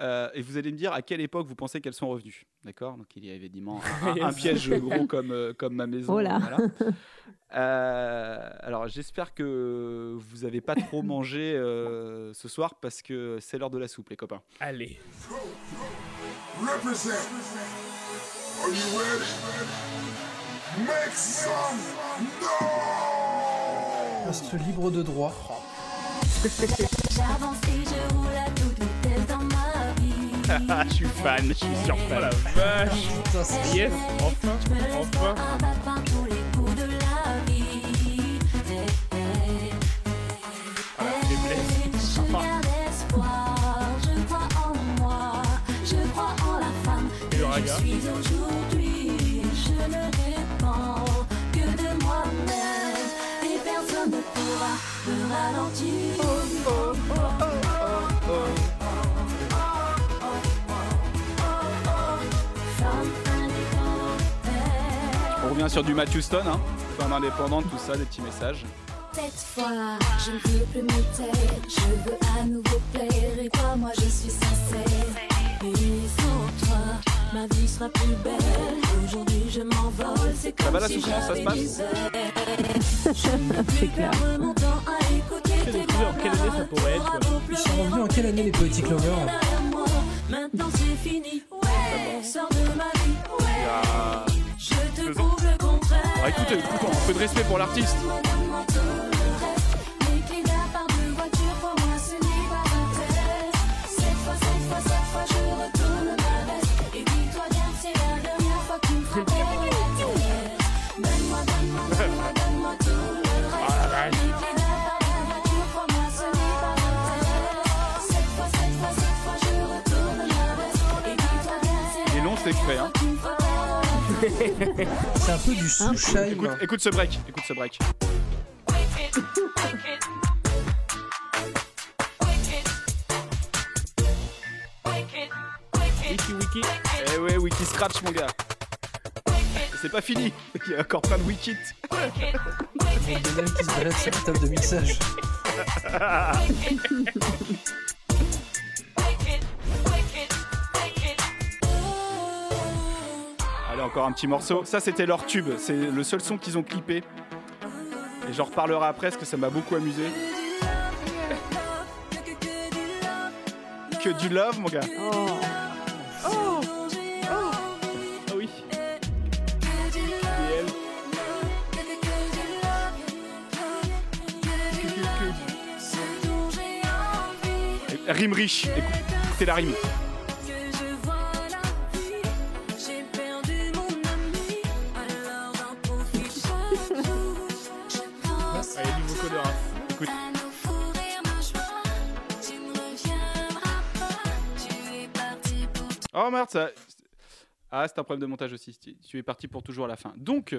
Euh, et vous allez me dire à quelle époque vous pensez qu'elles sont revenues. D'accord? Donc, il y a évidemment un, un- un Yes. piège gros comme, euh, comme ma maison. Oh là. voilà. Euh, alors, j'espère que vous n'avez pas trop mangé euh, ce soir parce que c'est l'heure de la soupe, les copains. Allez. Reste libre de droit. J'avance je suis fan, je suis sur Oh la fan. vache. Yes, enfin, enfin. On revient sur du Matthew Stone, hein. Femme indépendante, tout ça, des petits messages. Cette fois, je ne veux plus me taire. Je veux à nouveau plaire. Et toi, moi, je suis sincère. Et sans toi, ma vie sera plus belle. Aujourd'hui, je m'envole. C'est Ça comme va la si souffrance, ça se passe C'est clair. perdre mon temps à écouter Je tes plus en quelle année ça pourrait être. quoi. Ils sont revenus en quelle année les Poetic Lovers. Maintenant, c'est fini. Ouais, sors de ma vie. Ouais, Ah, écoutez, écoutez, un peu de respect pour l'artiste. Et que c'est exprès, hein. C'est un peu du Sushaim. Écoute, écoute ce break, écoute ce break. Wiki Wiki. Eh ouais, Wiki Scratch, mon gars. C'est pas fini, il y a encore plein de wikits. Lionel qui se balade sur la table de mixage. Allez, encore un petit morceau. Ça, c'était leur tube. C'est le seul son qu'ils ont clippé. Et j'en reparlerai après parce que ça m'a beaucoup amusé. Que du love, mon gars. Oh. Ah oui. Et elle. Et- Rime riche. Écoute- Écoutez la rime. Oh merde, ça. Ah, c'est un problème de montage aussi. Tu tu es parti pour toujours à la fin. Donc,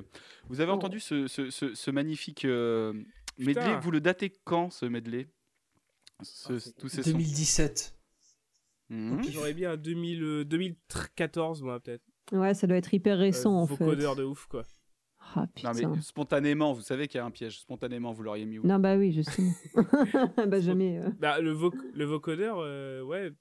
vous avez entendu ce, ce- ce- ce magnifique euh, medley. Putain. Vous le datez quand, ce medley? Ce- Tous ces sons. 2017. Mhm. J'aurais bien un 2000, euh, 2014, moi, peut-être. Ouais, ça doit être hyper récent Euh, en fait. vocodeur de ouf, quoi. Ah Non, mais spontanément, vous savez qu'il y a un piège. Spontanément, vous l'auriez mis où? Non, bah oui, justement. bah jamais. euh. Bah, le, voc le vocodeur, euh, ouais,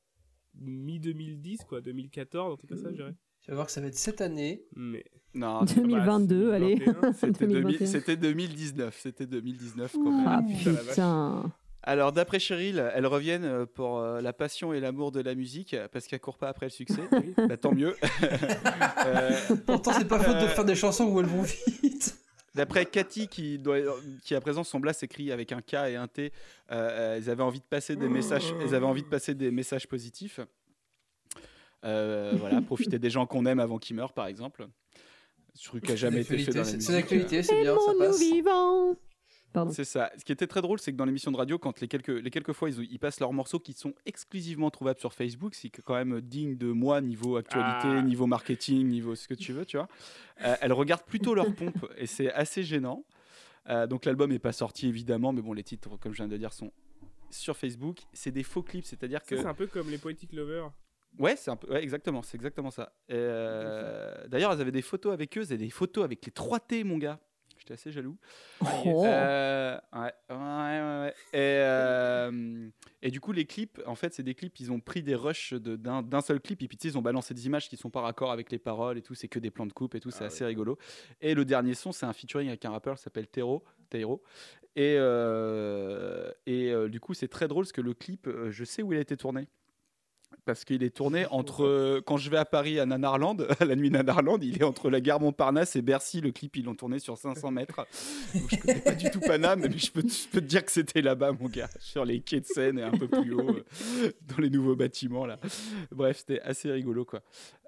mi-2010, quoi, 2014, un truc comme ça, je dirais. Tu vas voir que ça va être cette année. Mais... Non, 2022, allez. 2021, c'était 2000 2021. c'était 2019. C'était 2019 quand même. Ah putain. Alors, d'après Cheryl, elles reviennent euh, pour euh, la passion et l'amour de la musique parce qu'elles courent pas après le succès. bah, tant mieux. Euh, Pourtant, c'est pas faute de faire des chansons où elles vont vite. D'après Cathy, qui, doit, qui à présent son blast s'écrit avec un K et un T, euh, elles avaient envie de passer des messages, elles avaient envie de passer des messages positifs. Euh, voilà, profiter des gens qu'on aime avant qu'ils meurent, par exemple. Ce truc qui a jamais été fait dans la C'est musique. c'est l'actualité, c'est bien, ça Aimons-nous passe. vivants. Pardon. C'est ça. Ce qui était très drôle, c'est que dans l'émission de radio, quand les quelques, les quelques fois ils, ils passent leurs morceaux qui sont exclusivement trouvables sur Facebook, c'est quand même digne de moi niveau actualité, Ah. niveau marketing, niveau ce que tu veux, tu vois. Euh, elles regardent plutôt leur pompe et c'est assez gênant. Euh, donc l'album n'est pas sorti évidemment, mais bon, les titres, comme je viens de dire, sont sur Facebook. C'est des faux clips, c'est-à-dire que c'est un peu comme les Poetic Lovers. Ouais, c'est un peu, ouais, exactement, c'est exactement ça. Euh, D'ailleurs, elles avaient des photos avec eux, elles avaient des photos avec les 3 T, mon gars. J'étais assez jaloux. Oh. Euh, ouais, ouais, ouais, ouais. Et, euh, et du coup, les clips, en fait, c'est des clips, ils ont pris des rushs de- d'un d'un seul clip, et puis tu sais, ils ont balancé des images qui sont pas raccord avec les paroles et tout, c'est que des plans de coupe et tout, c'est Ah assez rigolo. Et le dernier son, c'est un featuring avec un rappeur qui s'appelle Tero. Tairo. Et, euh, et euh, du coup, c'est très drôle parce que le clip, je sais où il a été tourné. Parce qu'il est tourné entre. euh, quand je vais à Paris à Nanarland, à la nuit Nanarland, il est entre la gare Montparnasse et Bercy. Le clip, ils l'ont tourné sur 500 mètres. Donc, je connais pas du tout Paname, mais je peux, te- je peux te dire que c'était là-bas, mon gars. Sur les quais de Seine et un peu plus haut, euh, dans les nouveaux bâtiments, là. Bref, c'était assez rigolo, quoi.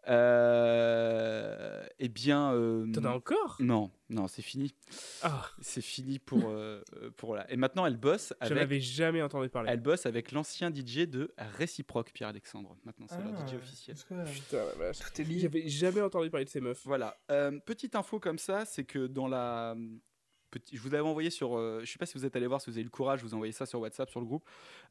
Euh, eh bien. euh, T'en as encore? Non, non, c'est fini. Ah, C'est fini pour, euh, pour là. Et maintenant, elle bosse avec. avais jamais entendu parler. Elle bosse avec l'ancien DJ de Réciproque, Pierre-Alexandre. Maintenant, c'est leur DJ Ah, officiel. que, euh, Putain, la vache. tout est lié. J'avais jamais entendu parler de ces meufs. Voilà. Euh, petite info comme ça, c'est que dans la. Petit- Je vous avais envoyé sur. euh, je sais pas si vous êtes allé voir, si vous avez eu le courage, vous ai envoyé ça sur WhatsApp, sur le groupe.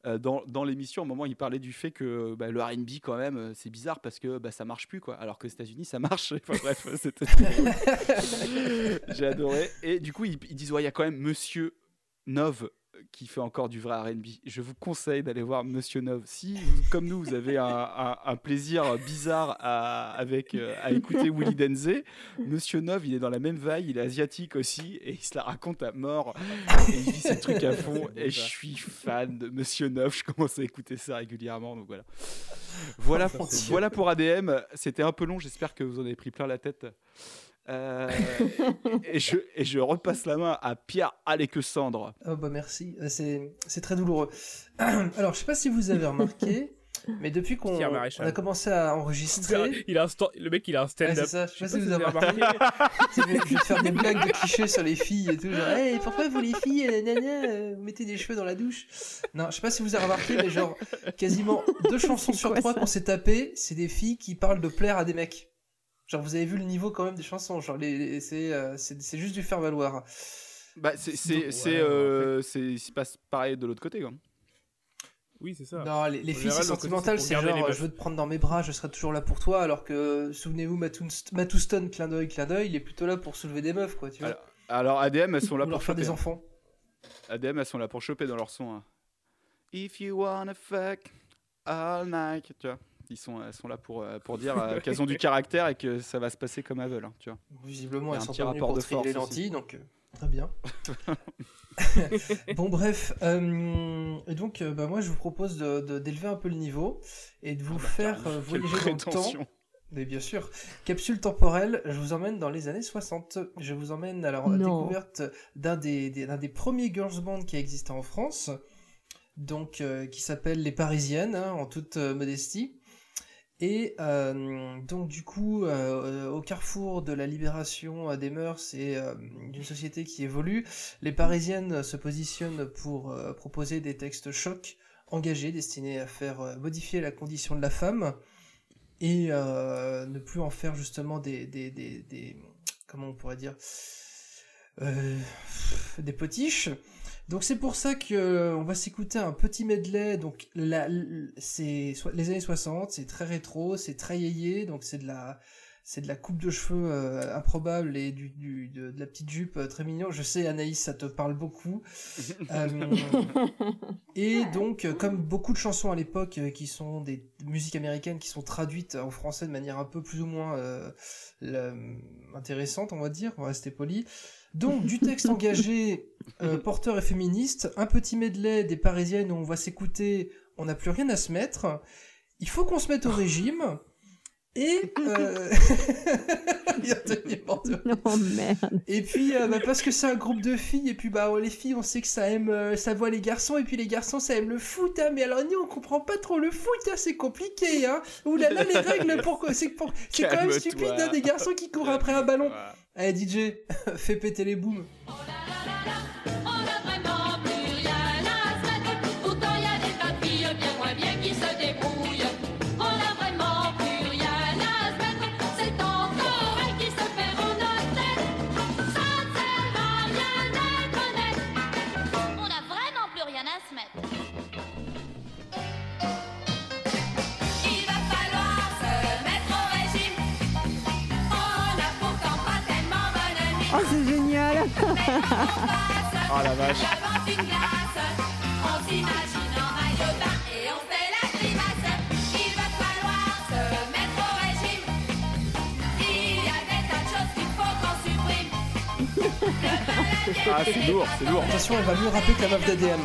Euh, dans dans l'émission, à un moment, il parlait du fait que bah, le RB, quand même, euh, c'est bizarre parce que bah, ça marche plus, quoi. Alors qu'aux États-Unis, ça marche. Enfin, bref, c'était. J'ai adoré. Et du coup, ils, ils disent ouais, il y a quand même Monsieur Nov qui fait encore du vrai R&B. Je vous conseille d'aller voir Monsieur Nov. Si, vous- comme nous, vous avez un, un- un plaisir bizarre à, avec, euh, à écouter Willy Denze, Monsieur Nov, il est dans la même vague, il est asiatique aussi, et il se la raconte à mort. Et il vit ses trucs à fond. Et je suis fan de Monsieur Nov, je commence à écouter ça régulièrement, donc voilà. Voilà, pour, voilà pour ADM. C'était un peu long, j'espère que vous en avez pris plein la tête. Euh, et, je, et je repasse la main à Pierre Alexandre. Oh bah merci, Euh, c'est c'est très douloureux. Alors je sais pas si vous avez remarqué, mais depuis qu'on a commencé à enregistrer, Il a un Le mec, il a un Ouais, c'est ça, je sais pas si vous avez remarqué. Je vais faire des blagues de clichés sur les filles et tout. Genre, hey, pourquoi vous les filles, nanana, euh, vous mettez des cheveux dans la douche? Non, je sais pas si vous avez remarqué, mais genre, quasiment deux chansons sur trois qu'on s'est tapé, c'est des filles qui parlent de plaire à des mecs. Genre, vous avez vu le niveau quand même des chansons. Genre, les, les- c'est euh, c'est juste du faire valoir. Bah, c'est c'est c'est euh, c'est- c'est pas pareil de l'autre côté. Quoi. Oui, c'est ça. Non, les, filles, c'est sentimental, c'est genre, je veux te prendre dans mes bras, je serai toujours là pour toi, alors que, souvenez-vous, Matou- Matou Stone, clin d'œil, clin d'œil, il est plutôt là pour soulever des meufs, quoi, tu vois. Alors, alors ADM, elles sont là Ou pour leur faire choper. des enfants. ADM, elles sont là pour choper dans leur son. hein. If you wanna fuck all night, tu vois. Ils sont, elles sont là pour, euh, pour dire euh, qu'elles ont du caractère et que ça va se passer comme elles veulent, hein, tu vois. Visiblement, elles sont pas rapport pour de les force aussi. lentilles, donc euh, très bien. bon, bref, euh, et donc, euh, bah, moi, je vous propose de- de- d'élever un peu le niveau et de vous Ah bah, faire euh, voyager dans le temps. Mais bien sûr, capsule temporelle, je vous emmène dans les années 60. Je vous emmène alors à la Non. découverte d'un des, des- d'un des premiers girls bands qui a existé en France, donc euh, qui s'appelle Les Parisiennes, hein, en toute euh, modestie. Et euh, donc du coup, euh, au carrefour de la libération euh, des mœurs et d'une société qui évolue, les Parisiennes se positionnent pour proposer des textes chocs, engagés, destinés à faire modifier la condition de la femme et ne plus en faire justement des, des, des, des- comment on pourrait dire des potiches. Donc c'est pour ça que euh, on va s'écouter un petit medley. Donc la, c'est so- les années 60, c'est très rétro, c'est très yéyé, donc c'est de la c'est de la coupe de cheveux euh, improbable et du, du- de, de la petite jupe euh, très mignon. Je sais Anaïs, ça te parle beaucoup. Et donc, comme beaucoup de chansons à l'époque qui sont des musiques américaines qui sont traduites en français de manière un peu plus ou moins la- intéressante, on va dire, on va rester poli. Donc, du texte engagé, euh, porteur et féministe, un petit medley des Parisiennes où on va s'écouter, on n'a plus rien à se mettre. Il faut qu'on se mette au régime. Et euh... Oh merde. Et puis, euh, bah, parce que c'est un groupe de filles, et puis bah les filles, on sait que ça aime, euh, ça voit les garçons, et puis les garçons, ça aime le foot, hein, mais alors nous, on comprend pas trop le foot, hein, c'est compliqué, hein. Ouh là là, les règles, pourquoi, c'est pour, c'est quand même stupide, hein, des garçons qui courent après un ballon. Allez, DJ, fais péter les booms. On a faut qu'on supprime. Ah, c'est lourd, c'est lourd. Attention, elle va mieux rapper que la meuf d'ADM.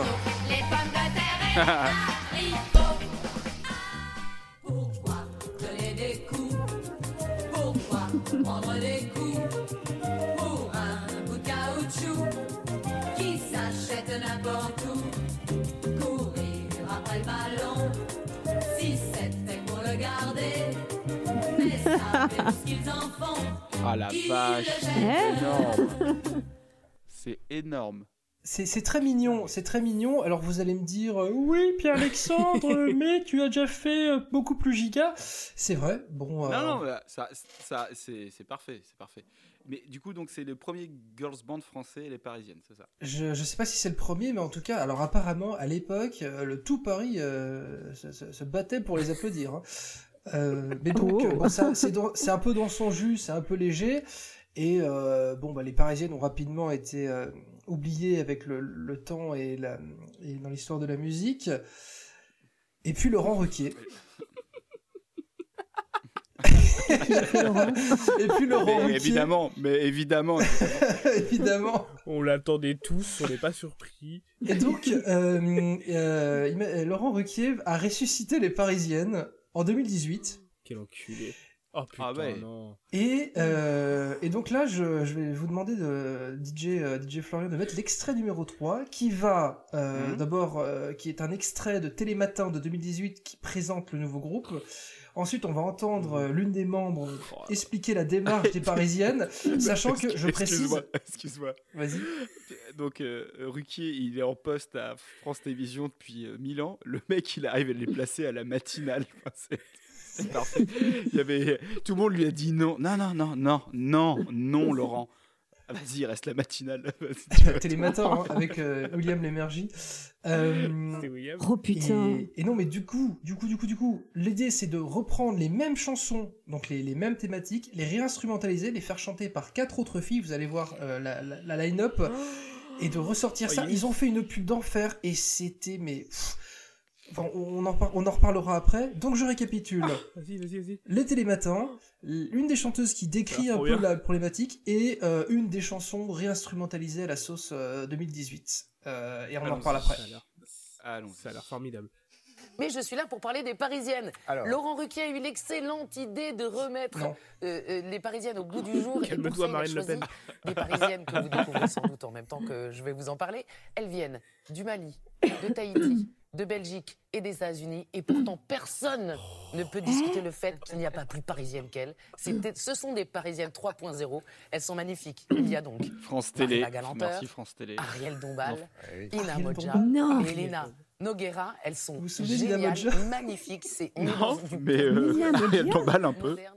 énorme. C'est très mignon, c'est très mignon. Alors vous allez me dire, euh, oui, Pierre-Alexandre, mais tu as déjà fait euh, beaucoup plus giga. C'est vrai, bon. euh, Non, non, mais ça, ça, c'est parfait, c'est parfait. Mais du coup, donc c'est le premier girls band français, les parisiennes, c'est ça? Je, je sais pas si c'est le premier, mais en tout cas, alors apparemment, à l'époque, euh, le tout Paris euh, se, se- se battait pour les applaudir. hein. Euh, mais donc, Oh. bon, ça, c'est un peu dans son jus, c'est un peu léger. Et euh, bon, bah, les Parisiennes ont rapidement été euh, oubliées avec le, le temps et, la, et dans l'histoire de la musique. Et puis Laurent Ruquier. et puis Laurent Mais Ruquier, évidemment, mais évidemment. évidemment. On l'attendait tous, on n'est pas surpris. Et donc, euh, euh, m'a- Laurent Ruquier a ressuscité les Parisiennes en 2018. Quel enculé. Oh putain, Ah ouais. non. Et, euh, et donc là, je, je vais vous demander de DJ, euh, DJ Florian de mettre l'extrait numéro 3 qui va euh, Mhm. d'abord, euh, qui est un extrait de Télématin de 2018 qui présente le nouveau groupe. Ensuite, on va entendre euh, l'une des membres Oh, expliquer la démarche des Parisiennes, sachant que je précise. Excuse-moi, excuse-moi. Vas-y. Donc, euh, Ruquier, il est en poste à France Télévisions depuis euh, 1000 ans. Le mec, il arrive à les placer à la matinale. Enfin, c'est- parfait. Il y avait... Tout le monde lui a dit non. Non, non, non, non, non, non, Laurent. Vas-y, reste la matinale. Télématin hein, avec euh, William Lémergie. Euh, C'est William. Oh putain. Et, et non, mais du coup, du coup, du coup, du coup, l'idée c'est de reprendre les mêmes chansons, donc les, les mêmes thématiques, les réinstrumentaliser, les faire chanter par quatre autres filles. Vous allez voir euh, la, la- la line-up et de ressortir Oh, ça. Ils ont fait une pub d'enfer et c'était mais. pff, Enfin, on en, par- on en reparlera après. Donc je récapitule. Vas-y, vas-y, vas-y. Les télématins, une des chanteuses qui décrit un peu la problématique et euh, une des chansons réinstrumentalisées à la sauce euh, 2018. Euh, et on en reparle après. Ça a l'air- Allons. ça a l'air formidable. Mais je suis là pour parler des Parisiennes. Alors. Laurent Ruquier a eu l'excellente idée de remettre euh, euh, les Parisiennes au goût du jour. Et Calme-toi, pour ça, il a Marine Le choisi Pen. Des Parisiennes que vous découvrez sans doute en même temps que je vais vous en parler. Elles viennent du Mali, de Tahiti, de Belgique et des États-Unis. Et pourtant, personne ne peut discuter le fait qu'il n'y a pas plus parisienne qu'elles. C'était- Ce sont des Parisiennes 3.0. Elles sont magnifiques. Il y a donc France Télé. Merci, France Télé. Ariel Dombal, oui. Ina Ariel Modja et Elena Noguera. Elles sont géniales, magnifiques. C'est on est Non, mais euh, un peu. moderne.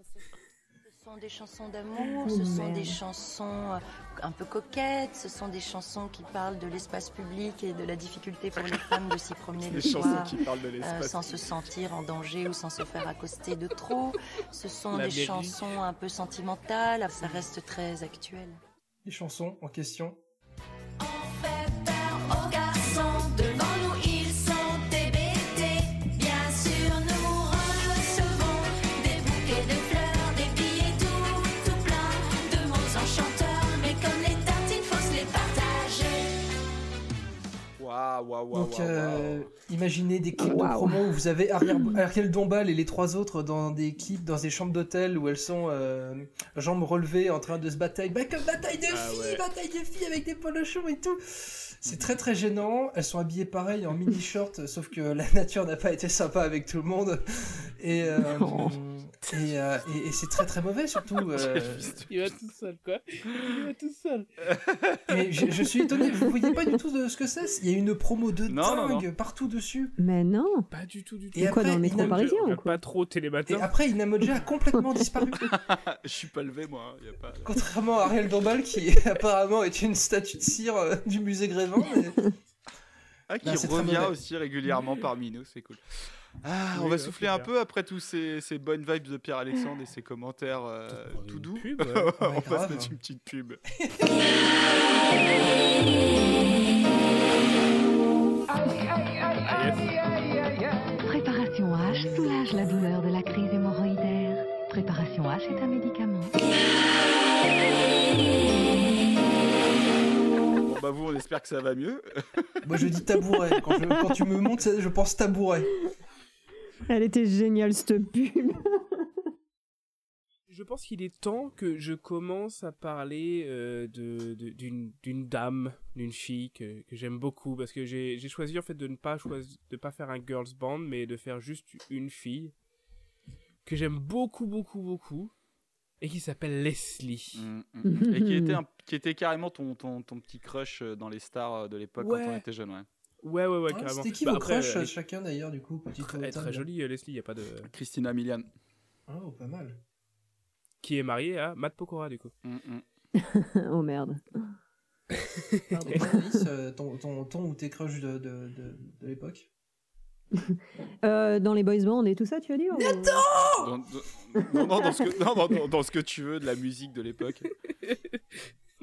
Ce sont des chansons d'amour, Oh, ce sont merde. des chansons euh, un peu coquettes, ce sont des chansons qui parlent de l'espace public et de la difficulté pour les femmes de s'y promener le soir. qui parlent de euh, sans se sentir en danger ou sans se faire accoster de trop. Ce sont La des chansons un peu sentimentales, ça reste très actuel. Les chansons en question. Waouh, waouh, waouh. Donc, euh, imaginez des clips de promo où vous avez Ariel, Ariel Dombal et les trois autres dans des clips, dans des chambres d'hôtel où elles sont euh, jambes relevées en train de se batailler. Bah, comme bataille de Ah filles, ouais. bataille de filles avec des polochons et tout. C'est très très gênant. Elles sont habillées pareil en mini short, sauf que la nature n'a pas été sympa avec tout le monde. Et, euh, et, euh, et- et c'est très très mauvais surtout. euh, Il va tout seul, quoi. Il va tout seul. mais je, je suis étonné, vous voyez pas du tout de ce que c'est? Il y a une promo de Non, non, dingue partout dessus. Mais non. Pas du tout, du tout. Et Et quoi, après, dans le métro parisien ou quoi pas trop Et Télématin. après, Inamoja a complètement disparu. Je suis pas levé, moi. hein, y a pas... Contrairement à Ariel Dombal, qui apparemment est une statue de cire euh, du musée Grévin. Mais- Ah, qui Non, très revient aussi régulièrement parmi nous, c'est cool. Ah, on va souffler un peu après tous ces, ces bonnes vibes de Pierre-Alexandre et ses commentaires euh, tout doux. pub, ouais. on Ouais, va se grave. mettre une petite pub. Préparation H soulage la douleur de la crise hémorroïdaire. Préparation H est un médicament. Bon, bah, vous, on espère que ça va mieux. Moi, je dis tabouret. Quand, je- quand tu me montres, je pense tabouret. Elle était géniale cette pub. Je pense qu'il est temps que je commence à parler euh, de- de- d'une d'une dame, d'une fille que, que j'aime beaucoup parce que j'ai j'ai choisi en fait de ne pas de pas faire un girls band mais de faire juste une fille que j'aime beaucoup, beaucoup, beaucoup, et qui s'appelle Leslie. Mm, mm. Et qui était, un- qui était carrément ton, ton, ton petit crush euh, dans les stars euh, de l'époque quand on était jeune, ouais. Ouais, ouais, ouais, Ah, carrément. C'était qui Bah, vos après, crushs elle est- chacun d'ailleurs du coup petit très jolie, euh, Leslie, il a pas de. Christina Milian. Oh, pas mal. Qui est mariée à Matt Pokora, du coup. Mm, oh merde. Pardon, Alice, euh, ton, ton, ton ou tes crushs de, de, de, de l'époque? Euh, dans les boys bands et tout ça, tu as dit ou- Dans, dans- non, non, dans ce que, non, dans- dans- dans ce que tu veux de la musique de l'époque.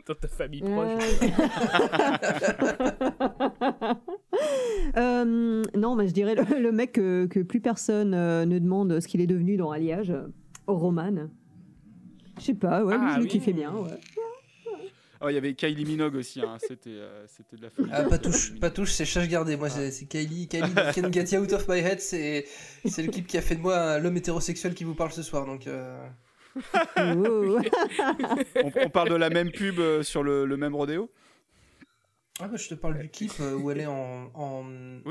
Dans ta famille Euh, proche. Euh, non, mais je dirais le, le mec que, que plus personne ne demande ce qu'il est devenu dans Alliage, Roman. Je sais pas, ouais, lui, Ah je le oui. kiffais bien, ouais. Oh, il y avait Kylie Minogue aussi, hein, c'était euh, c'était de la folie. Ah, pas touche, pas touche, c'est chasse gardée. Moi, c'est c'est Kylie, Kylie Can Get You Out of My Head. C'est c'est le clip qui a fait de moi l'homme hétérosexuel qui vous parle ce soir. Donc, euh, on, on parle de la même pub euh, sur le, le même rodéo? Ah, bah, je te parle du clip euh, où elle est en, en,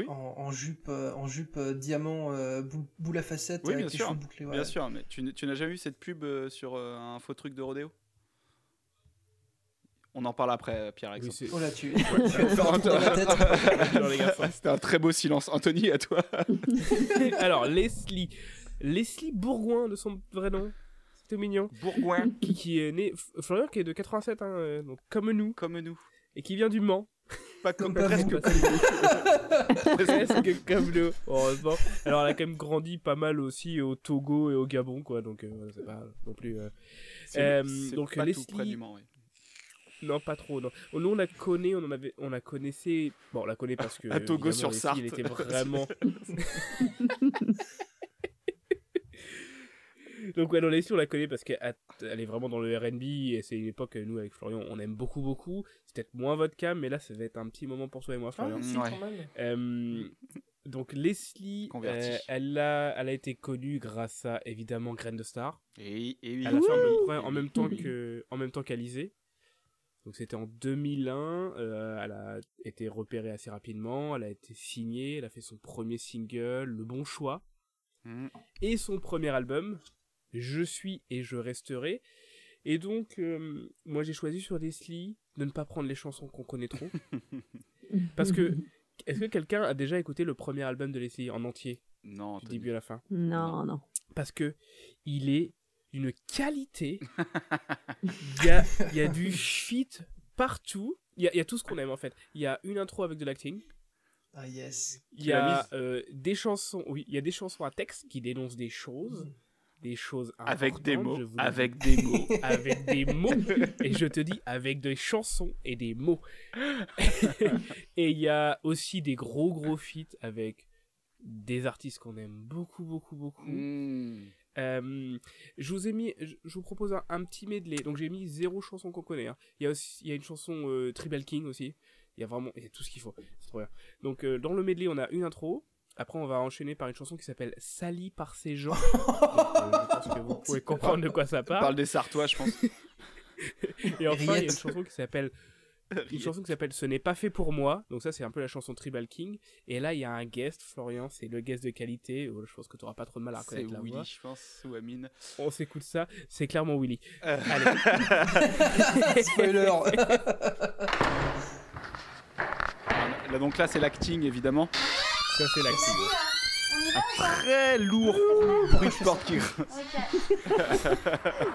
en, en jupe, euh, en jupe euh, diamant, euh, boule, boule à facettes Oui, avec bien les sûr. cheveux bouclés. ouais. Bien sûr, mais tu, n- tu n'as jamais vu cette pub euh, sur euh, un faux truc de rodéo? On en parle après, euh, Pierre-Alexandre. Oh Ouais. faire un tour dans la garçons. C'était un très beau silence. Anthony, à toi. Alors, Leslie. Leslie Bourgoin, de son vrai nom. C'était mignon. Bourgoin. Qui, qui est né. Florian, qui est de 87, hein, euh, donc comme nous. Comme nous. Et qui vient du Mans. Pas comme presque vous. comme nous. presque comme nous. Heureusement. Alors, elle a quand même grandi pas mal aussi au Togo et au Gabon, quoi. Donc, euh, c'est pas non plus. euh, C'est- euh, donc, pas tout Leslie. près du Mans, oui. Non, pas trop. Non. Nous, on la connaît, on en avait, on la connaissait. Bon, on la connaît parce que. À Togo sur Sarthe. Elle était vraiment. Donc ouais, non, Leslie, on la connaît parce qu'elle elle est vraiment dans le R&B et c'est une époque que nous avec Florian on aime beaucoup beaucoup. C'est peut-être moins votre cam, mais là ça va être un petit moment pour toi et moi Florian. Ah, si, quand même. Euh, donc Leslie, euh, elle a, elle a été connue grâce à évidemment Graine de Star. Et, et oui. Elle a fait en même temps que, en même temps qu'Alizé. Donc c'était en 2001. euh, elle a été repérée assez rapidement. Elle a été signée. Elle a fait son premier single, Le Bon Choix, Mm. et son premier album, Je suis et je resterai. Et donc, euh, moi j'ai choisi sur Leslie de ne pas prendre les chansons qu'on connaît trop. Parce que, est-ce que quelqu'un a déjà écouté le premier album de Leslie en entier? Non, Du début à la fin? Non, non. Parce que il est d'une qualité. Il y a, y a du shit partout. Il y y a tout ce qu'on aime en fait. Il y a une intro avec de l'acting. Ah yes. Il y a euh, des chansons, oui, il y a des chansons à texte qui dénoncent des choses, des choses Avec des mots, je vous le avec dis. des mots. avec des mots. Et je te dis avec des chansons et des mots. et il y a aussi des gros gros feats avec des artistes qu'on aime beaucoup beaucoup beaucoup. Mm. Euh, je vous ai mis, je, vous propose un, un petit medley. Donc j'ai mis zéro chanson qu'on connaît. hein. Il y a aussi, il y a une chanson euh, Tribal King aussi. Il y a vraiment, il y a tout ce qu'il faut. C'est trop bien. Donc euh, dans le medley, on a une intro. Après, on va enchaîner par une chanson qui s'appelle Sali par ces gens. Je pense que vous pouvez comprendre de quoi ça parle. parle des Sartois, je pense. Et enfin, il y a une chanson qui s'appelle une chanson qui s'appelle Ce n'est pas fait pour moi. Donc ça, c'est un peu la chanson Tribal King. Et là, il y a un guest, Florian, c'est le guest de qualité. Oh, Je pense que tu auras pas trop de mal à C'est reconnaître la Willy, voix. je pense, ou Amine. On s'écoute ça, c'est clairement Willy. Euh. Allez. Spoiler. Là, donc là, c'est l'acting, évidemment. Ça, c'est l'acting. Très lourd bruit de porte qui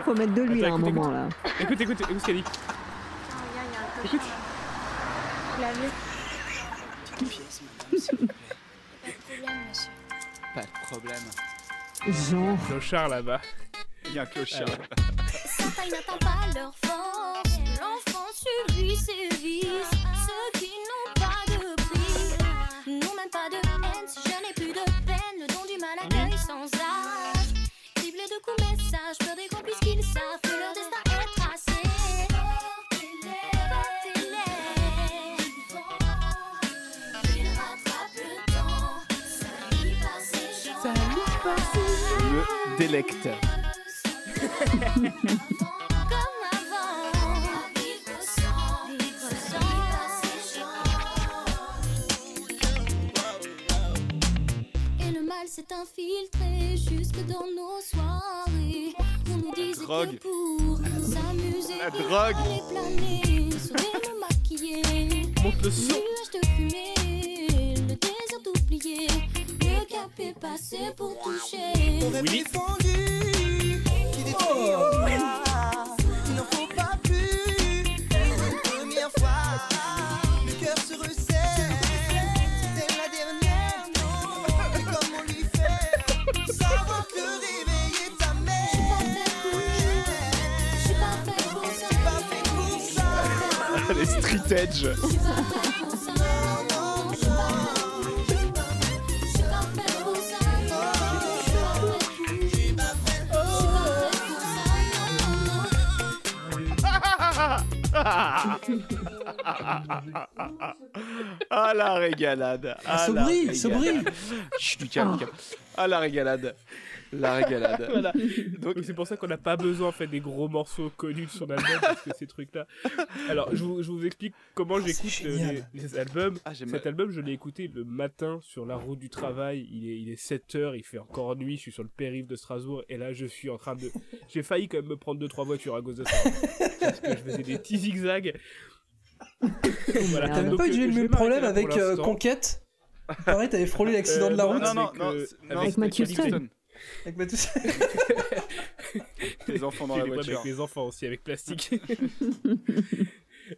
Faut mettre de l'huile à un moment là. Écoute, écoute, écoute ce qu'elle dit. Écoute. Pas de problème. Jean. Clochard là-bas. Il y a un clochard. Certains n'attendent pas leur force. L'enfant subit ses vices. Ceux qui n'ont pas de prix n'ont même pas de haine. Si je n'ai plus de peine, le don du mal accueille sans âge. Criblé de coups, messages, peur des grands mal s'est infiltré jusque dans nos soirs. drogue. Pour s'amuser, La drogue. aller planer mots maquillés. Monte le son. Nuages de fumée, désir d'oublier. Le cap est passé pour toucher. Aurait défendu qui détruit au bras. Il n'en faut pas plus. Une première fois, le cœur se resserre. C'était la dernière, non. Et comme on lui fait, ça va te réveiller ta mère. Je suis pas fait pour ça. Pas fait pour ça. Les street edge. Ah la régalade. Ah, régalade. bruit. Chut, du calme, du calme. Ah la régalade. La régalade. Voilà. Donc c'est pour ça qu'on n'a pas besoin en fait des gros morceaux connus de son album parce que ces trucs-là. Alors je vous, je vous explique comment j'écoute euh, les, les albums. Ah, Cet album je l'ai écouté le matin sur la route du travail. Il est il est 7 heures, il fait encore nuit. Je suis sur le périph' de Strasbourg et là je suis en train de. J'ai failli quand même me prendre deux trois voitures à cause de ça parce que je faisais des petits zigzags. Voilà. T'avais pas eu euh, le même problème avec euh. Conquête? Pareil, t'avais frôlé l'accident Euh, de la non, route Non, non, avec, non, euh, c'est- non, avec c'était Matthew. Stone. Avec Mathieu. Les enfants dans la voiture. avec les enfants aussi, avec plastique.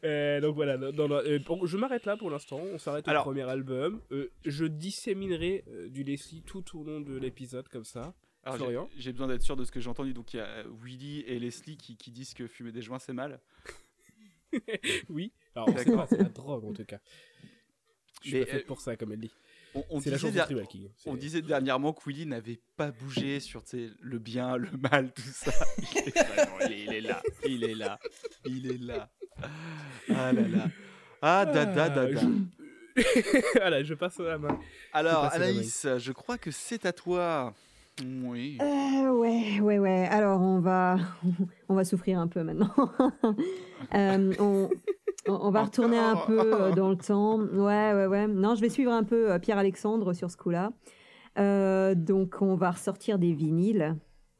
Euh, donc voilà, non, non, non, euh, bon, je m'arrête là pour l'instant. On s'arrête au Alors- premier album. Euh, je disséminerai euh, du Leslie tout au long de l'épisode comme ça. Alors, j'ai- Florian j'ai besoin d'être sûr de ce que j'ai entendu. Donc il y a Willy et Leslie qui, qui disent que fumer des joints c'est mal. Oui. Alors c'est D'accord. pas, c'est la drogue en tout cas. Je suis Mais, pas fait euh, pour ça, comme elle dit. On, on C'est la disait der- on disait dernièrement que Willy n'avait pas bougé sur le bien, le mal, tout ça. Il est, vraiment- il est- il est là, il est là, il est là. Ah là là. Ah da da da Ah, da. je- voilà, je passe la main. Alors passe la main. Anaïs, je crois que c'est à toi. Oui. Euh, ouais, ouais, ouais. Alors, on va, on va souffrir un peu maintenant. Euh, on, va retourner un peu dans le temps. Ouais, ouais, ouais. Non, je vais suivre un peu euh, Pierre-Alexandre sur ce coup-là. Euh, donc, on va ressortir des vinyles.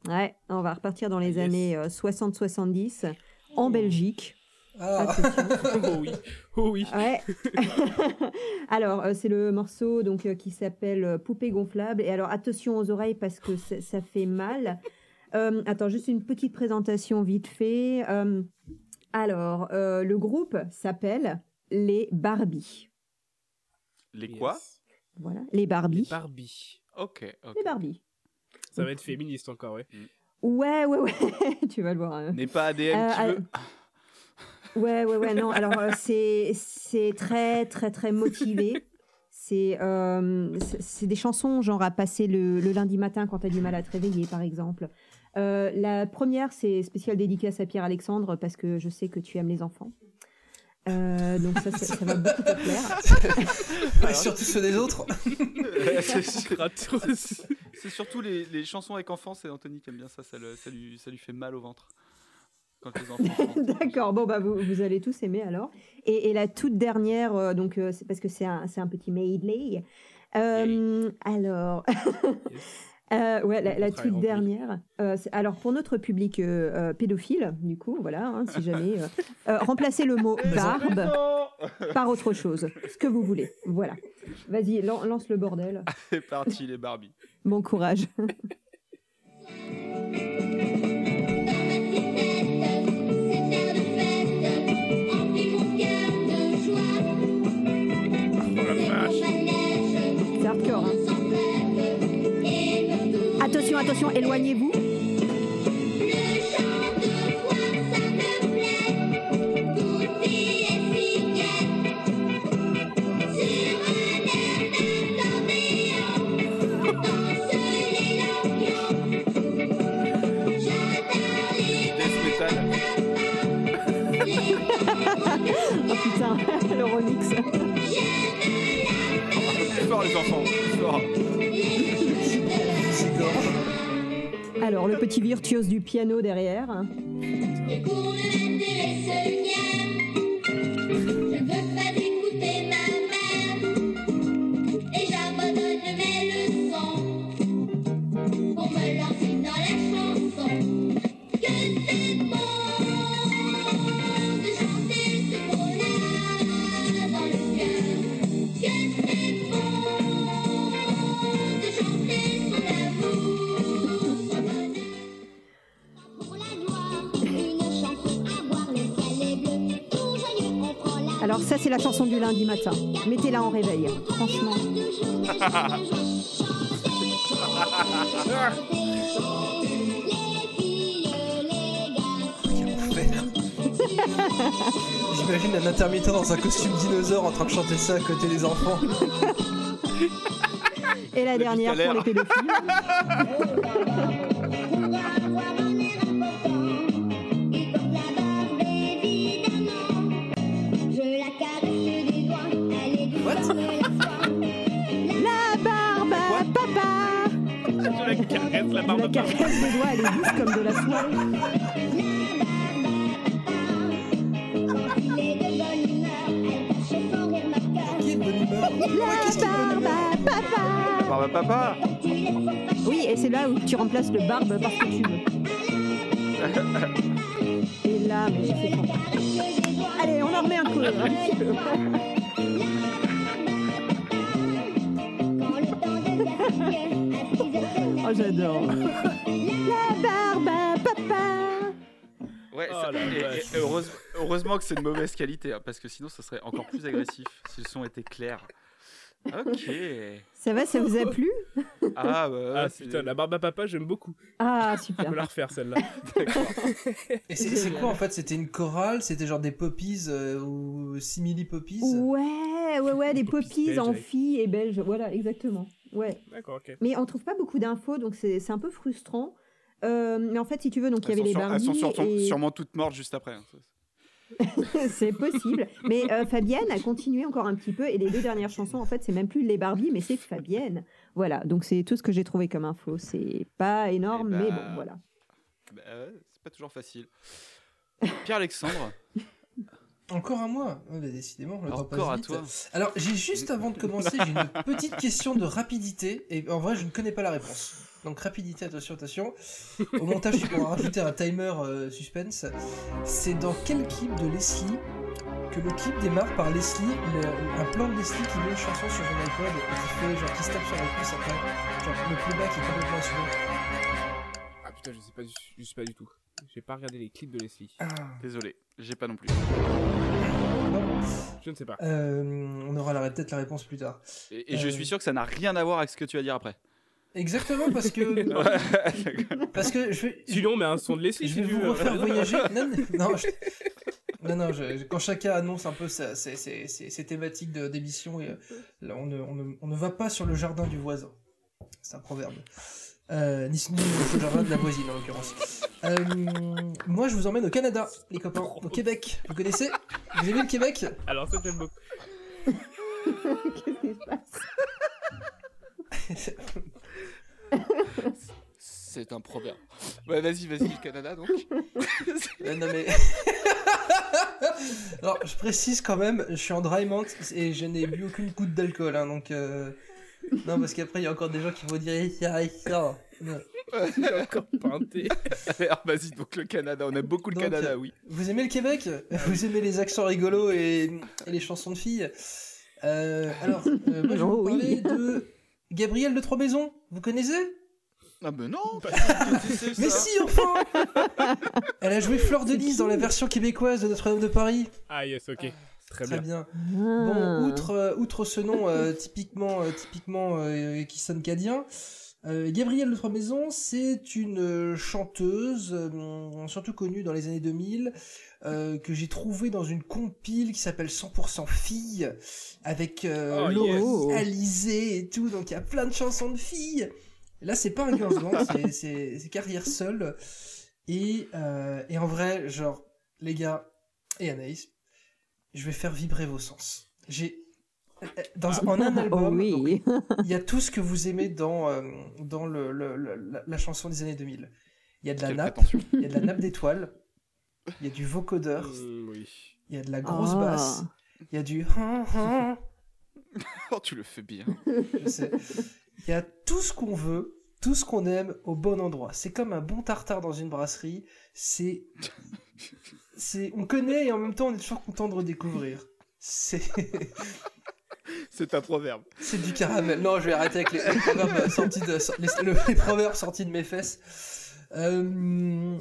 Ouais, on va repartir dans les Yes. années euh, 60-70 en Belgique. Ah, Attention. Oh oui, oh oui. Ouais. alors, euh, c'est le morceau donc euh, qui s'appelle euh, Poupée gonflable. Et alors, attention aux oreilles parce que ça, fait mal. Euh, attends, juste une petite présentation vite fait. Euh, alors, euh, le groupe s'appelle les Barbie. Les quoi Yes. Voilà, les Barbie. Barbie. Ok. ok. Les Barbie. Ça va être féministe encore, ouais. Ouais, ouais, ouais. tu vas le voir. hein. N'est pas ADN Euh, qui alors- veut. Ouais, ouais, ouais, non. Alors, euh, c'est c'est très, très, très motivé. C'est euh, c'est- des chansons genre à passer le, le lundi matin quand t'as du mal à te réveiller, par exemple. Euh, la première, c'est spécial dédicace à Pierre-Alexandre parce que je sais que tu aimes les enfants. Euh, donc ça, ça, ça va beaucoup te plaire. et surtout ceux des autres. c'est surtout les, les chansons avec enfants, c'est Anthony qui aime bien ça, ça, le- ça lui, ça lui fait mal au ventre. Quand les enfants chantent. D'accord, bon, bah, vous, vous allez tous aimer alors. Et, et la toute dernière, euh, donc euh, c'est parce que c'est un, c'est un petit medley. Euh, alors, ouais, la, toute dernière. alors, pour notre public pédophile, du coup, voilà, hein, si jamais, remplacez le mot barbe par autre chose, ce que vous voulez. Voilà. Vas-y, lan- lance le bordel. C'est parti les Barbie. Bon courage. Attention, éloignez-vous. Alors, le petit virtuose du piano derrière. Ça, c'est la chanson du lundi matin. Mettez-la en réveil. Franchement. J'imagine un intermittent dans un costume dinosaure en train de chanter ça à côté des enfants. Et la dernière pour les pédophiles. la barbe La caresse des doigts, elle est douce comme de la soie. Qui est de bonne humeur La barbe à papa Barbe à papa Oui, et c'est là où tu remplaces le barbe par ce que tu veux. Et là, mais c'est bon. Allez, on en remet un coup. un petit peu. Oh, j'adore. La barbe à papa. Ouais, Oh ça- la et- et vache. heureuse- heureusement que c'est de mauvaise qualité, hein, parce que sinon ça serait encore plus agressif si le son était clair. Ok. Ça va, ça vous a plu? Ah, bah, Ah putain, la barbe à papa, j'aime beaucoup. Ah, Je super. peux la refaire celle-là. Et c'est quoi en fait? C'était une chorale? C'était genre des poppies euh, ou simili poppies Ouais, ouais, ouais, des Poppies en avec- filles et belges. Voilà, exactement. Ouais. D'accord, ok. Mais on trouve pas beaucoup d'infos, donc c'est c'est un peu frustrant. Euh, mais en fait, si tu veux, donc il y Elles avait sont, les sur- elles sont et- sûrement toutes mortes juste après. hein. c'est possible. Mais euh, Fabienne a continué encore un petit peu et les deux dernières chansons, en fait, c'est même plus les Barbies, mais c'est Fabienne. Voilà, donc c'est tout ce que j'ai trouvé comme info. C'est pas énorme, Eh mais bah, bon, voilà. Bah ouais, c'est pas toujours facile. Pierre-Alexandre, Encore à moi Ouais, bah, Décidément, le temps Encore à vite. toi. Alors, j'ai juste avant de commencer, j'ai une petite question de rapidité. Et en vrai, je ne connais pas la réponse. Donc, rapidité, attention, attention. Au montage, tu pourras rajouter un timer euh, suspense. C'est dans quel clip de Leslie que le clip démarre par Leslie, le- un plan de Leslie qui met une chanson sur son iPod et qui fait genre qui se tape sur la cuisse après. Genre le playback est complètement assumé. Ah putain, je sais pas, je sais pas du tout. J'ai pas regardé les clips de Leslie. désolé, j'ai pas non plus. Je ne sais pas. Euh, on aura peut-être la réponse plus tard. Et, et je Euh, suis sûr que ça n'a rien à voir avec ce que tu vas dire après. Exactement, parce que. Ouais. parce que je vais. Sinon, on met un son de Leslie. Je vais vous veux. refaire voyager. Non, non, non, je- non, non, je- quand chacun annonce un peu ses, ses- ses- ses thématiques de- d'émission, et, euh, là, on, ne, on, ne, on ne va pas sur le jardin du voisin. C'est un proverbe. Euh, ni, ni sur le jardin de la voisine, en l'occurrence. Euh, moi, je vous emmène au Canada, les copains, au Québec. Vous connaissez Vous aimez le Québec Alors, ça, j'aime beaucoup. Qu'est-ce qui se passe C'est un proverbe. Ouais, vas-y, vas-y, le Canada donc. Euh, non mais. Alors, je précise quand même, je suis en dry month et je n'ai bu aucune goutte d'alcool, hein, donc. euh, Non, parce qu'après, il y a encore des gens qui vont dire. Eh, ça. J'ai encore peinté. Alors, vas-y, donc le Canada, on aime beaucoup le Donc, Canada, oui. Vous aimez le Québec? Vous aimez les accents rigolos et, et les chansons de filles? Euh, Alors, euh, moi, je vais vous Oh, oui. parler de Gabrielle de Trois Maisons. Vous connaissez? Ah, mais non Mais si, enfin Elle a joué Fleur de Lys dans la version québécoise de Notre-Dame de Paris. Ah, yes, ok. Très, Très bien. bien. Ah. Bon, outre, euh, outre ce nom euh, typiquement, euh, typiquement euh, qui sonne cadien, Gabrielle de Trois Maisons, c'est une chanteuse, surtout connue dans les années 2000, euh, que j'ai trouvée dans une compile qui s'appelle 100% filles, avec euh, Oh, Laurie, yes. Alizé et tout, donc il y a plein de chansons de filles. Là, c'est pas un girls band, c'est- carrière seule. Et, et en vrai, genre, les gars, et Anaïs, je vais faire vibrer vos sens. J'ai dans, en un album, Oh oui. donc, il y a tout ce que vous aimez dans, euh, dans le, le- le- la, la chanson des années 2000. Il y a de la Quelle nappe, il y a de la nappe d'étoiles, il y a du vocodeur, Mm, oui. il y a de la grosse Ah. basse, il y a du Oh, tu le fais bien. je sais. Il y a tout ce qu'on veut, tout ce qu'on aime au bon endroit. C'est comme un bon tartare dans une brasserie. C'est, c'est, on connaît et en même temps on est toujours content de redécouvrir. C'est, C'est un proverbe. c'est du caramel. Non, je vais arrêter avec les, les proverbes sortis de, les, le- les proverbes sortis de mes fesses. Euh,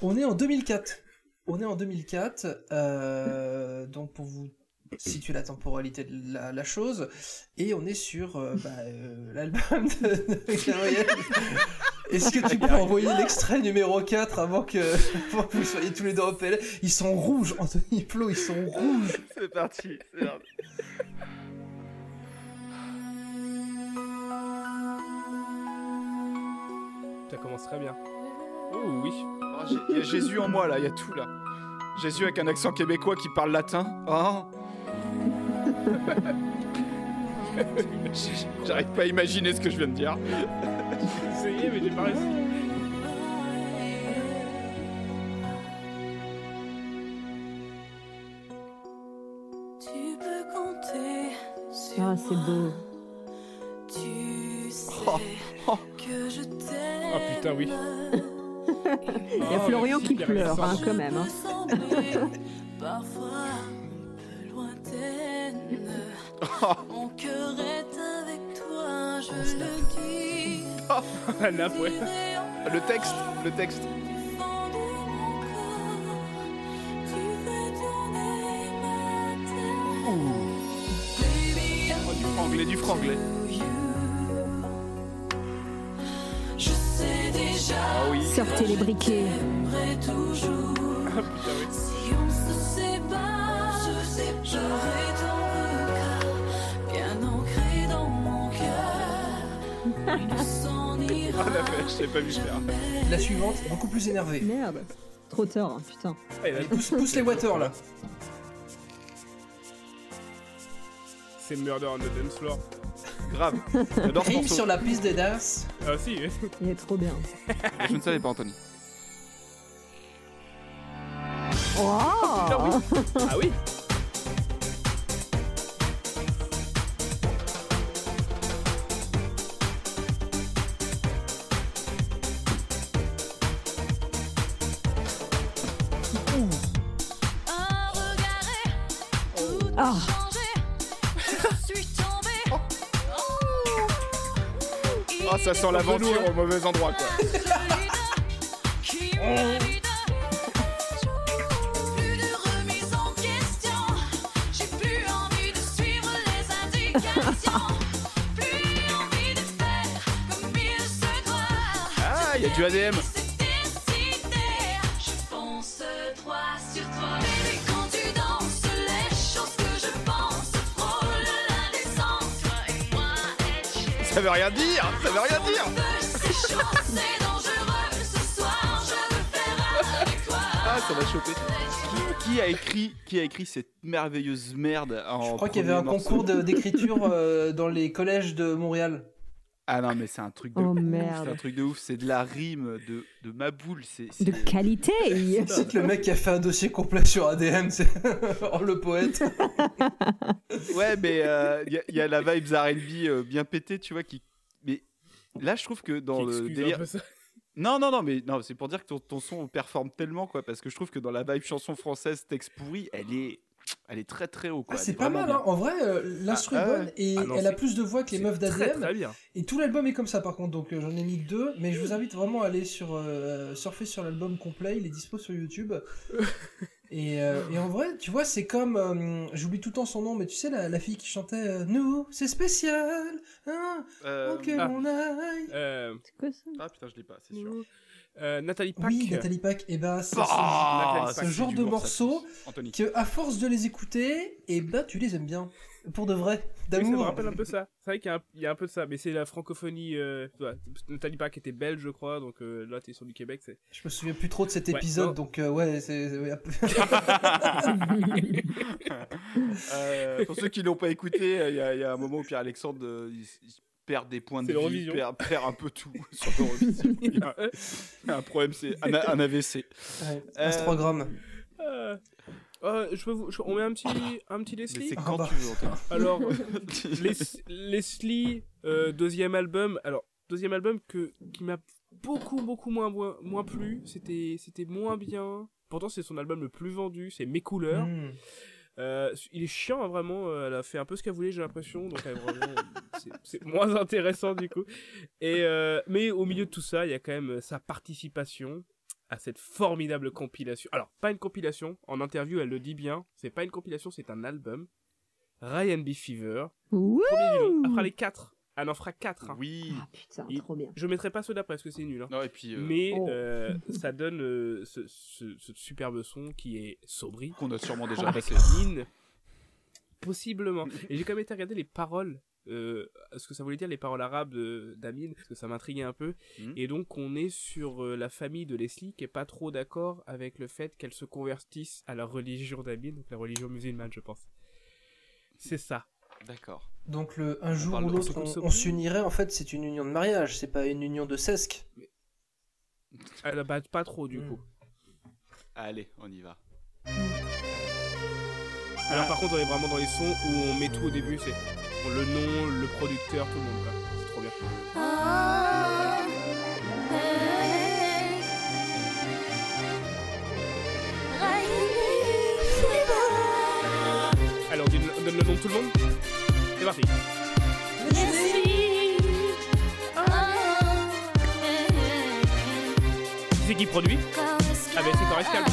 on est en 2004. on est en 2004, euh, donc pour vous situer la temporalité de la, la chose, et on est sur euh, bah, euh, l'album de, de Gabriel. Est-ce que tu peux envoyer l'extrait numéro 4 avant que, avant que vous soyez tous les deux au PL Ils sont rouges, Anthony Flo, ils sont rouges. C'est parti. c'est parti. Ça commence très bien. Oh oui. Oh, j'ai- Il y a Jésus en moi là, il y a tout là. Jésus avec un accent québécois qui parle latin. Oh. J'arrive pas à imaginer ce que je viens de dire. J'ai essayé, mais j'ai pas réussi. Tu peux compter sur Ah, c'est beau. Tu sais Oh, que je t'aime. Ah putain, oui. Il y a Oh, Florian merci, qui pleure, hein, quand même. hein. Parfois Mon cœur est avec toi, je le dis. La nappe, ouais. Le texte, le texte. Oh, du franglais, du franglais. je sais déjà. Ah oui. Sortez les briquets. Ah putain, oui. Si on se sépare, j'aurai ton Ah la vache, j'avais pas vu faire. La suivante, beaucoup plus énervée. Merde. Trop tard, hein, putain. Ah, Allez, pousse, pousse les water là. C'est Murder on the Dance Floor. Grave. J'adore ce Rime morceau. sur la piste des Das. Ah si. Il est trop bien. Je ne savais pas, Anthony. Oh Ah oui ça sent l'aventure au mauvais endroit quoi. Qui m'habite. Plus de remise en question. J'ai plus envie de suivre les indications. Plus envie de faire comme il se doit. Ah, il y a du ADM. Veut rien dire, ça veut rien dire. c'est chaud, c'est dangereux. Ce soir, je veux faire avec toi. Ah, ça m'a chopé. Qui, qui a écrit, qui a écrit cette merveilleuse merde en Je crois qu'il y avait un concours d'écriture euh, dans les collèges de Montréal. Ah non, mais c'est un truc de Oh, ouf. C'est un truc de ouf. C'est de la rime de, de ma boule. C'est c'est- De qualité C'est le mec qui a fait un dossier complet sur ADM, c'est oh, le poète. Ouais, mais euh, il y, a- il y a la vibe R&B euh, bien pétée, tu vois, qui. Mais là, je trouve que dans Qui le excuse un délire. peu ça. Non, non, non, mais non, c'est pour dire que ton, ton son performe tellement, quoi, parce que je trouve que dans la vibe chanson française, texte pourri, elle est, elle est très très haut, quoi. Ah, c'est est pas mal, hein. en vrai, euh, l'instru Ah, est ah bonne et Ah non, elle a plus de voix que les meufs Très d'ADM. très bien. Et tout l'album est comme ça par contre, donc euh, j'en ai mis que deux, mais je vous invite vraiment à aller sur euh, surfer sur l'album complet, il est dispo sur YouTube. et, euh, et en vrai, tu vois, c'est comme, euh, j'oublie tout le temps son nom, mais tu sais, la, la fille qui chantait euh, Nous, c'est spécial, hein, Euh, ok, ah. on aille. Euh, C'est quoi ça? Ah putain, je l'ai pas, c'est sûr. Euh, Nathalie Pack. Oui, Nathalie Pack, et bah, c'est Ah, ce, ça, ce c'est genre du de morceaux Anthony. que, à force de les écouter, et bah, tu les aimes bien. Pour de vrai, Oui, ça me d'amour. rappelle un peu ça. C'est vrai qu'il y, a un- il y a un peu de ça, mais c'est la francophonie. Euh, Nathalie Pack était belge, je crois, donc euh, là, t'es sur du Québec. Je me souviens plus trop de cet épisode, donc euh, ouais, c'est. Euh, pour ceux qui l'ont pas écouté, il y, a- il y a un moment où Pierre-Alexandre euh, il, il perd des points de vie, perd, perd un peu tout sur l'Eurovision. Il y a un problème, c'est un, un AVC. Ouais, Euh, Astrogramme. Euh, euh, je peux vous- je- on met un petit, un petit Leslie c'est Ah quand bah. tu veux. Alors, Les- Leslie, euh, deuxième album. Alors, deuxième album que, qui m'a beaucoup, beaucoup moins, moins, moins plu. C'était, c'était moins bien. Pourtant, c'est son album le plus vendu. C'est Mes couleurs. Hmm. Euh, il est chiant, hein, vraiment. euh, Elle a fait un peu ce qu'elle voulait, j'ai l'impression. Donc, elle, vraiment, c'est- c'est moins intéressant du coup. Et, euh, mais au milieu de tout ça, il y a quand même euh, sa participation à cette formidable compilation. Alors, pas une compilation, en interview, elle le dit bien, c'est pas une compilation, c'est un album. Ryan B. Fever. Fera les 4. Elle en fera 4. Oui. Ah putain, Et trop bien. Je mettrai pas ceux d'après parce que c'est nul. hein. Non, et puis. euh, Mais Oh. euh, ça donne euh, ce, ce- ce superbe son qui est sobri. Qu'on a sûrement déjà avec passé. Mine. Possiblement. Et j'ai quand même été regarder les paroles. Euh, ce que ça voulait dire les paroles arabes de- d'Amin, parce que ça m'intriguait un peu. Mhm. Et donc on est sur euh, la famille de Leslie qui est pas trop d'accord avec le fait qu'elle se convertisse à la religion d'Amin, donc la religion musulmane je pense. C'est ça. D'accord. Donc le un jour ou l'autre, on, s'unirait. En fait, c'est une union de mariage. C'est pas une union de sesque. Elle a pas, pas trop du coup. Allez, on y va. Alors par contre on est vraiment dans les sons où on met tout au début, c'est le nom, le producteur, tout le monde. quoi. C'est trop bien. Alors on donne, on donne le nom de tout le monde C'est parti. C'est qui produit? Ah ben c'est Scalp.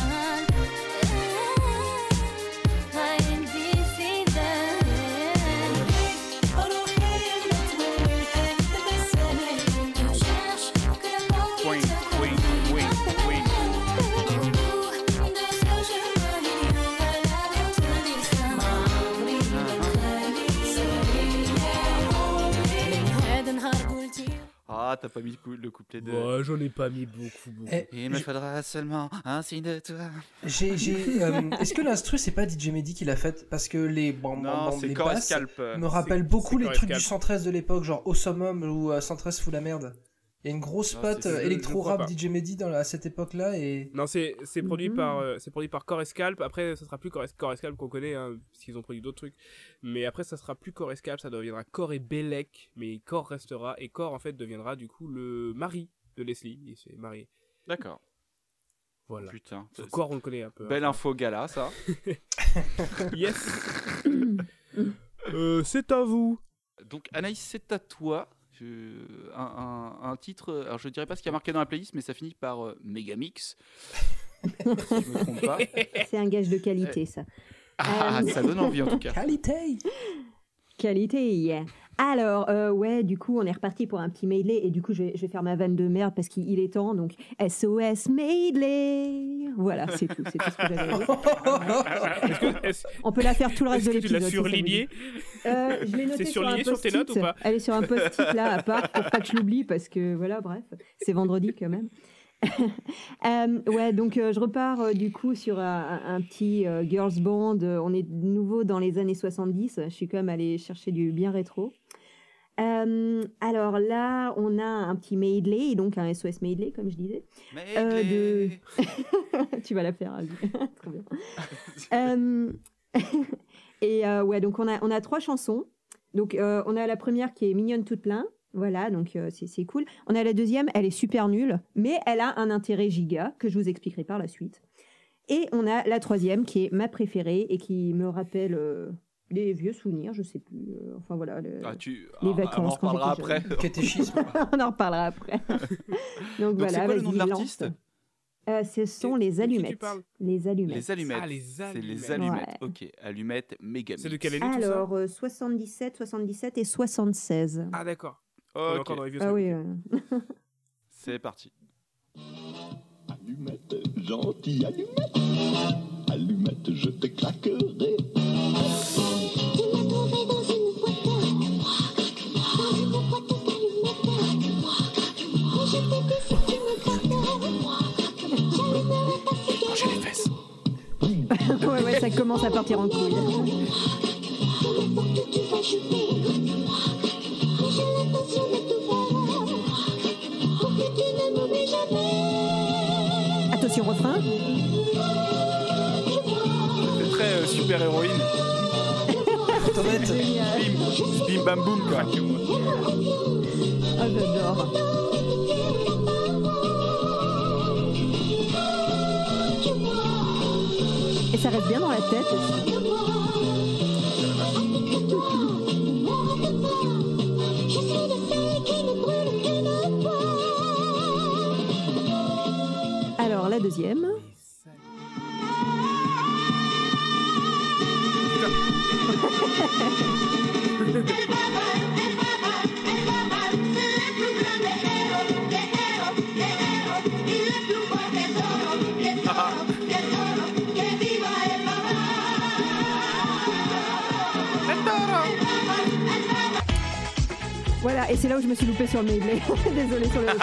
T'as pas mis le cou- le couplet de. Ouais, j'en ai pas mis beaucoup, beaucoup. Eh, Il me faudra seulement un signe de toi. J'ai, j'ai, euh, Est-ce que l'instru c'est pas DJ Mehdi qui l'a faite? Parce que les bam, Non, c'est les basses Scalp, me rappellent beaucoup les trucs du Scalp. 113 de l'époque, genre Awesome où euh, 113 fout la merde. Il y a une grosse Non, patte euh, je- je électro crois rap pas. DJ Mehdi dans la- à cette époque-là et Non, c'est c'est produit Mhm. par euh, c'est produit par Core Scalp. Après, ça sera plus Core, Core Scalp qu'on connaît, hein, parce qu'ils ont produit d'autres trucs. Mais après, ça sera plus Core Scalp, ça deviendra Core et Bellec. Mais Core restera et Core en fait deviendra du coup le mari de Leslie. Il s'est marié. D'accord. Voilà. Putain. Core, on le connaît un peu. Belle hein. info gala, ça. Yes. Euh, c'est à vous. Donc Anaïs, c'est à toi. Je- Un, un- un titre, alors je dirais pas ce qui a marqué dans la playlist, mais ça finit par euh, Megamix. si je me trompe pas. C'est un gage de qualité, ça. Ah, Euh, ça donne envie en tout cas. qualité. Qualité, yeah. Alors, euh, ouais, du coup, on est reparti pour un petit medley. Et du coup, je vais, je vais faire ma vanne de merde parce qu'il il est temps. Donc, SOS medley. Voilà, c'est tout. C'est tout ce que j'avais à dire. On peut la faire tout le reste est-ce de que tu l'as l'épisode. surligné. Euh, je l'ai noté C'est sur un sur tes notes ou pas Elle est sur un post-it là, à part, pour pas que je l'oublie, parce que voilà, bref, c'est vendredi quand même. Euh, ouais, donc euh, je repars euh, du coup sur un, un petit girls band. On est de nouveau dans les années 70. Je suis quand même allée chercher du bien rétro. Euh, alors là, on a un petit medley, donc un SOS medley, comme je disais. Euh, de... tu vas la faire. Trop bien. Euh, et euh, ouais, donc on a, on a trois chansons. Donc euh, on a la première qui est mignonne toute plein. Voilà, donc c'est c'est cool. On a la deuxième, elle est super nulle, mais elle a un intérêt giga que je vous expliquerai par la suite. Et on a la troisième qui est ma préférée et qui me rappelle les vieux souvenirs, je sais plus. euh, enfin voilà, le- Ah, tu... les ah, vacances. on en quand après. on en reparlera après. donc, Donc voilà, c'est quoi le nom de l'artiste? Euh, Ce sont les allumettes. Les allumettes. Les allumettes. Ah, les C'est les allumettes. allumettes. Ok, allumettes, Megamix. C'est de quelle année tout ça? Alors, euh, 77, 77 et 76. Ah d'accord. Ah oui. euh. c'est parti. Allumette, gentille allumette, allumette, je te claquerai. Ça commence à partir en couille. Attention, refrain. C'est très euh, super héroïne. Tomate. Bim, bim bam boum quoi. Ah, j'adore. Ça reste bien dans la tête. Alors, la Voilà, et c'est là où je me suis loupée sur le medley. Désolée sur le.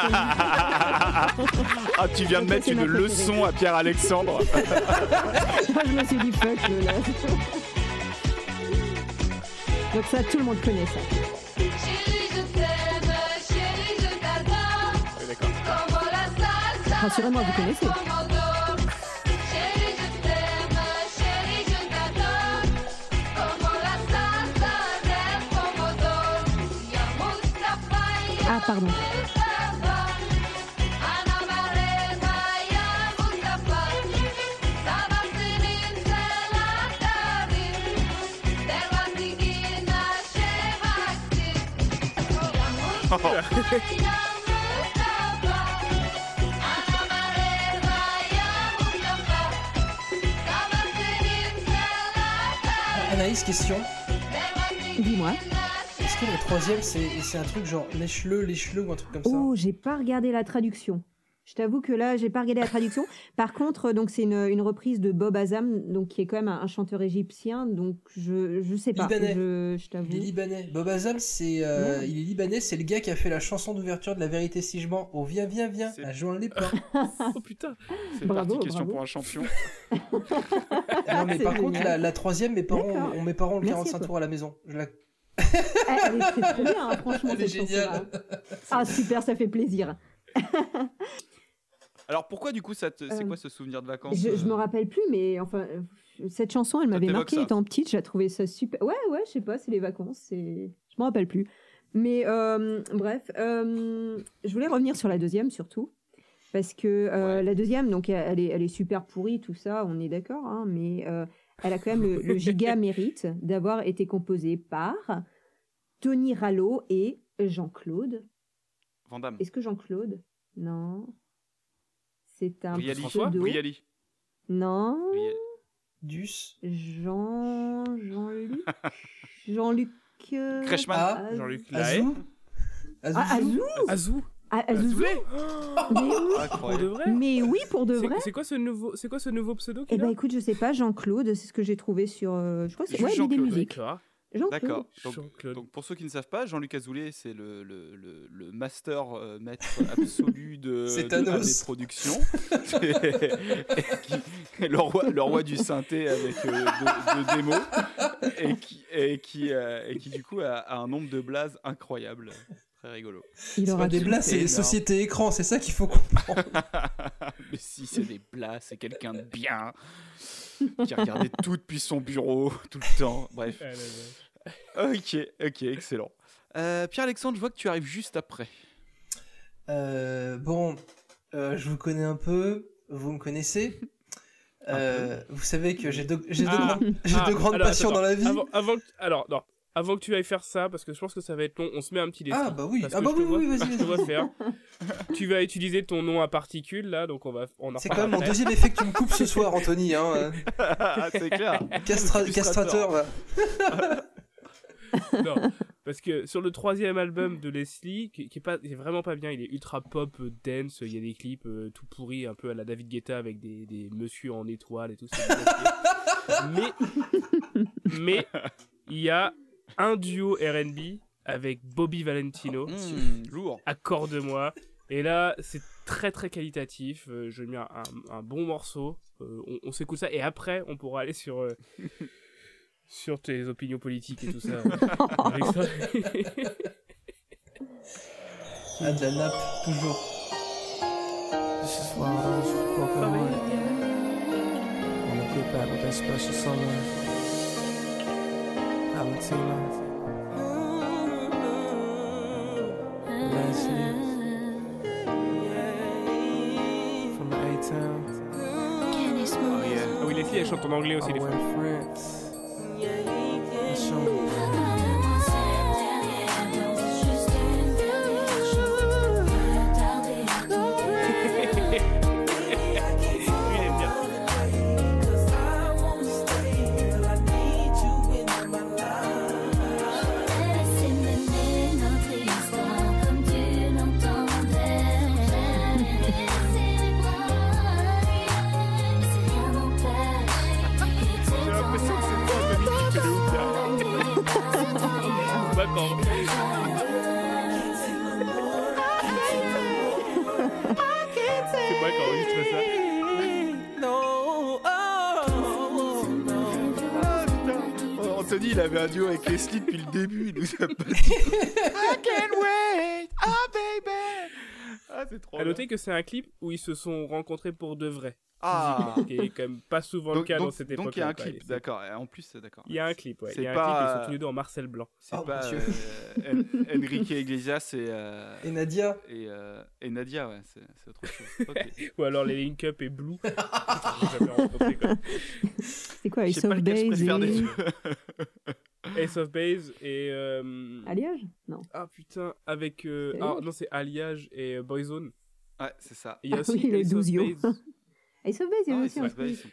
Ah, tu viens de mettre une leçon à Pierre-Alexandre. Moi, je me suis dit fuck le là. Donc ça, tout le monde connaît ça. Chérie, je t'aime, chérie, je t'adore. Como la salsa. Rassurez-moi, vous connaissez. Selatari. Anaïs, question. Dis-moi. Est-ce que le troisième, c'est c'est un truc genre lèche-le, lèche-le ou un truc comme ça Oh, j'ai pas regardé la traduction. Je t'avoue que là, j'ai pas regardé la traduction. Par contre, donc c'est une, une reprise de Bob Azam, donc qui est quand même un, un chanteur égyptien. Donc je je sais pas. Libanais. Je, je t'avoue. Il est libanais. Bob Azam, c'est euh, il est libanais, c'est le gars qui a fait la chanson d'ouverture de La Vérité si je mens. Oh viens viens viens, à Join les pains. oh putain. C'est Bravo, parti, question bravo. pour un champion. non mais C'est par contre la, la troisième, mes parents ont, mes parents ont le Merci 45 à toi. tours à la maison. Je la... Eh, elle est très, très bien, hein, franchement. Elle est cette géniale. chanson-là. Ah super, ça fait plaisir. Alors pourquoi du coup ça te- c'est Euh, quoi ce souvenir de vacances Je, je me rappelle plus, mais enfin, cette chanson, elle m'avait marqué étant petite. J'ai trouvé ça super. Ouais, ouais, je sais pas, c'est les vacances. C'est, je me rappelle plus. Mais euh, bref, euh, je voulais revenir sur la deuxième surtout. Parce que euh, la deuxième, donc elle est, elle est super pourrie, tout ça, on est d'accord, hein, mais euh, elle a quand même le, le giga mérite d'avoir été composée par Tony Rallo et Jean-Claude. Van Damme. Est-ce que Jean-Claude? Non. C'est un Brialy. pseudo. Brialy. Non. Dus. Jean. Jean-Luc. Jean-Luc. euh, Kretschmann. Az- Jean-Luc Azou Lahaye. Ah, Azou Azou. Ah, Azou Mais oui. Pour de vrai Mais oui, pour de C'est- vrai. C'est quoi ce nouveau, c'est quoi ce nouveau pseudo Eh qu'il ben a écoute, je sais pas, Jean-Claude, c'est ce que j'ai trouvé sur. euh, je crois que c'est. Juste Ouais, l'idée Jean-Claude, musique. D'accord. Jean-Claude. D'accord. Donc, Jean-Claude. donc, pour ceux qui ne savent pas, Jean-Luc Azoulay, c'est le, le, le, le master euh, maître absolu de, C'est de Thanos. AD Productions. Et qui- le, roi, le roi du synthé avec euh, deux, deux démos. Et qui, et, qui, euh, et qui du coup a, a un nombre de blazes incroyable. Très rigolo. Il C'est aura pas des blagues, c'est société écran, c'est ça qu'il faut comprendre. Mais si, c'est des blagues, c'est quelqu'un de bien. Qui a regardé tout depuis son bureau, tout le temps. Bref. Ah. Ok, ok, excellent. Euh, Pierre-Alexandre, je vois que tu arrives juste après. Euh, bon, euh, je vous connais un peu, vous me connaissez. Euh, vous savez que j'ai deux, Ah, grandes, ah, deux grandes alors, passions attends, dans la vie. Avant, avant que- alors, non. Avant que tu ailles faire ça, parce que je pense que ça va être long, on se met un petit défi. Ah, bah oui. Ah bah oui, vois- oui, vas-y, vas-y. faire. tu vas utiliser ton nom à particules, là, donc on va on en C'est quand même mon deuxième effet que tu me coupes ce soir, Anthony. Hein. c'est clair. Castra- castrateur, va. non, parce que sur le troisième album de Leslie, qui, qui est pas, qui est vraiment pas bien, il est ultra pop, euh, dance, il y a des clips euh, tout pourris, un peu à la David Guetta avec des, des monsieur en étoile et tout. fait. mais, mais il y a un duo R&B avec Bobby Valentino, Mmh, lourd. Accorde-moi. Et là, c'est très très qualitatif. Euh, je mets un, un- un bon morceau. Euh, on on s'écoute ça et après, on pourra aller sur euh, sur tes opinions politiques et tout ça. Ah, de la nappe, toujours. This is why I was broken heart. Wanna get back with that special someone. Leslie. From the A-Town. Oh, yeah. Ah oui, Leslie, elle chante en anglais aussi des fois. Anthony, il avait un duo avec Leslie depuis le début. Il nous a pas dit. I. Ah. C'est trop À bien. noter que c'est un clip où ils se sont rencontrés pour de vrai. Ah. Qui est quand même pas souvent le Donc- cas dans donc- cette donc époque. il y a un clip, d'accord. En plus, d'accord. Il y a un clip, ouais. C'est Il y a un pas- clip, ils sont tous les deux en Marcel Blanc. C'est Oh, pas euh, En- Enrique Iglesias et, euh, Et Nadia. et, euh, et Nadia, ouais, c'est c'est autre chose. Ou alors les Link Up et Blue. Ils sont. C'est quoi, Je Ace sais pas of Ace of Base et. euh, Alliage? Non. Ah putain, avec. euh, Ah non, c'est Alliage et euh, Boyzone. Ouais, c'est ça. Et il y a Ah aussi oui, Ace of 12 yo. Base. Ace of Base, il y a Ah, aussi Ace un of Base, truc.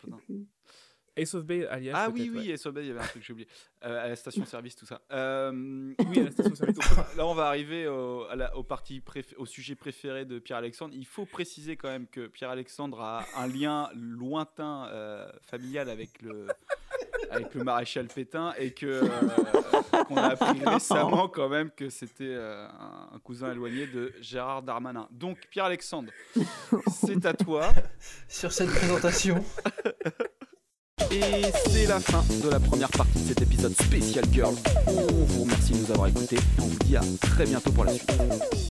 Ace of Base, Alliage. Ah oui, oui, ouais. il y avait un truc que j'ai oublié. Euh, à la station-service, tout ça. Euh, Oui, à la station-service. donc, Là, on va arriver au, à la- au, parti préf- au sujet préféré de Pierre-Alexandre. Il faut préciser quand même que Pierre-Alexandre a un lien lointain euh, familial avec le, avec le maréchal Pétain et que euh, qu'on a appris récemment quand même que c'était euh, un, un cousin éloigné de Gérard Darmanin. Donc, Pierre-Alexandre, c'est à toi. Sur cette présentation. Et c'est la fin de la première partie de cet épisode spécial Girl. On vous remercie de nous avoir écoutés et on vous dit à très bientôt pour la suite.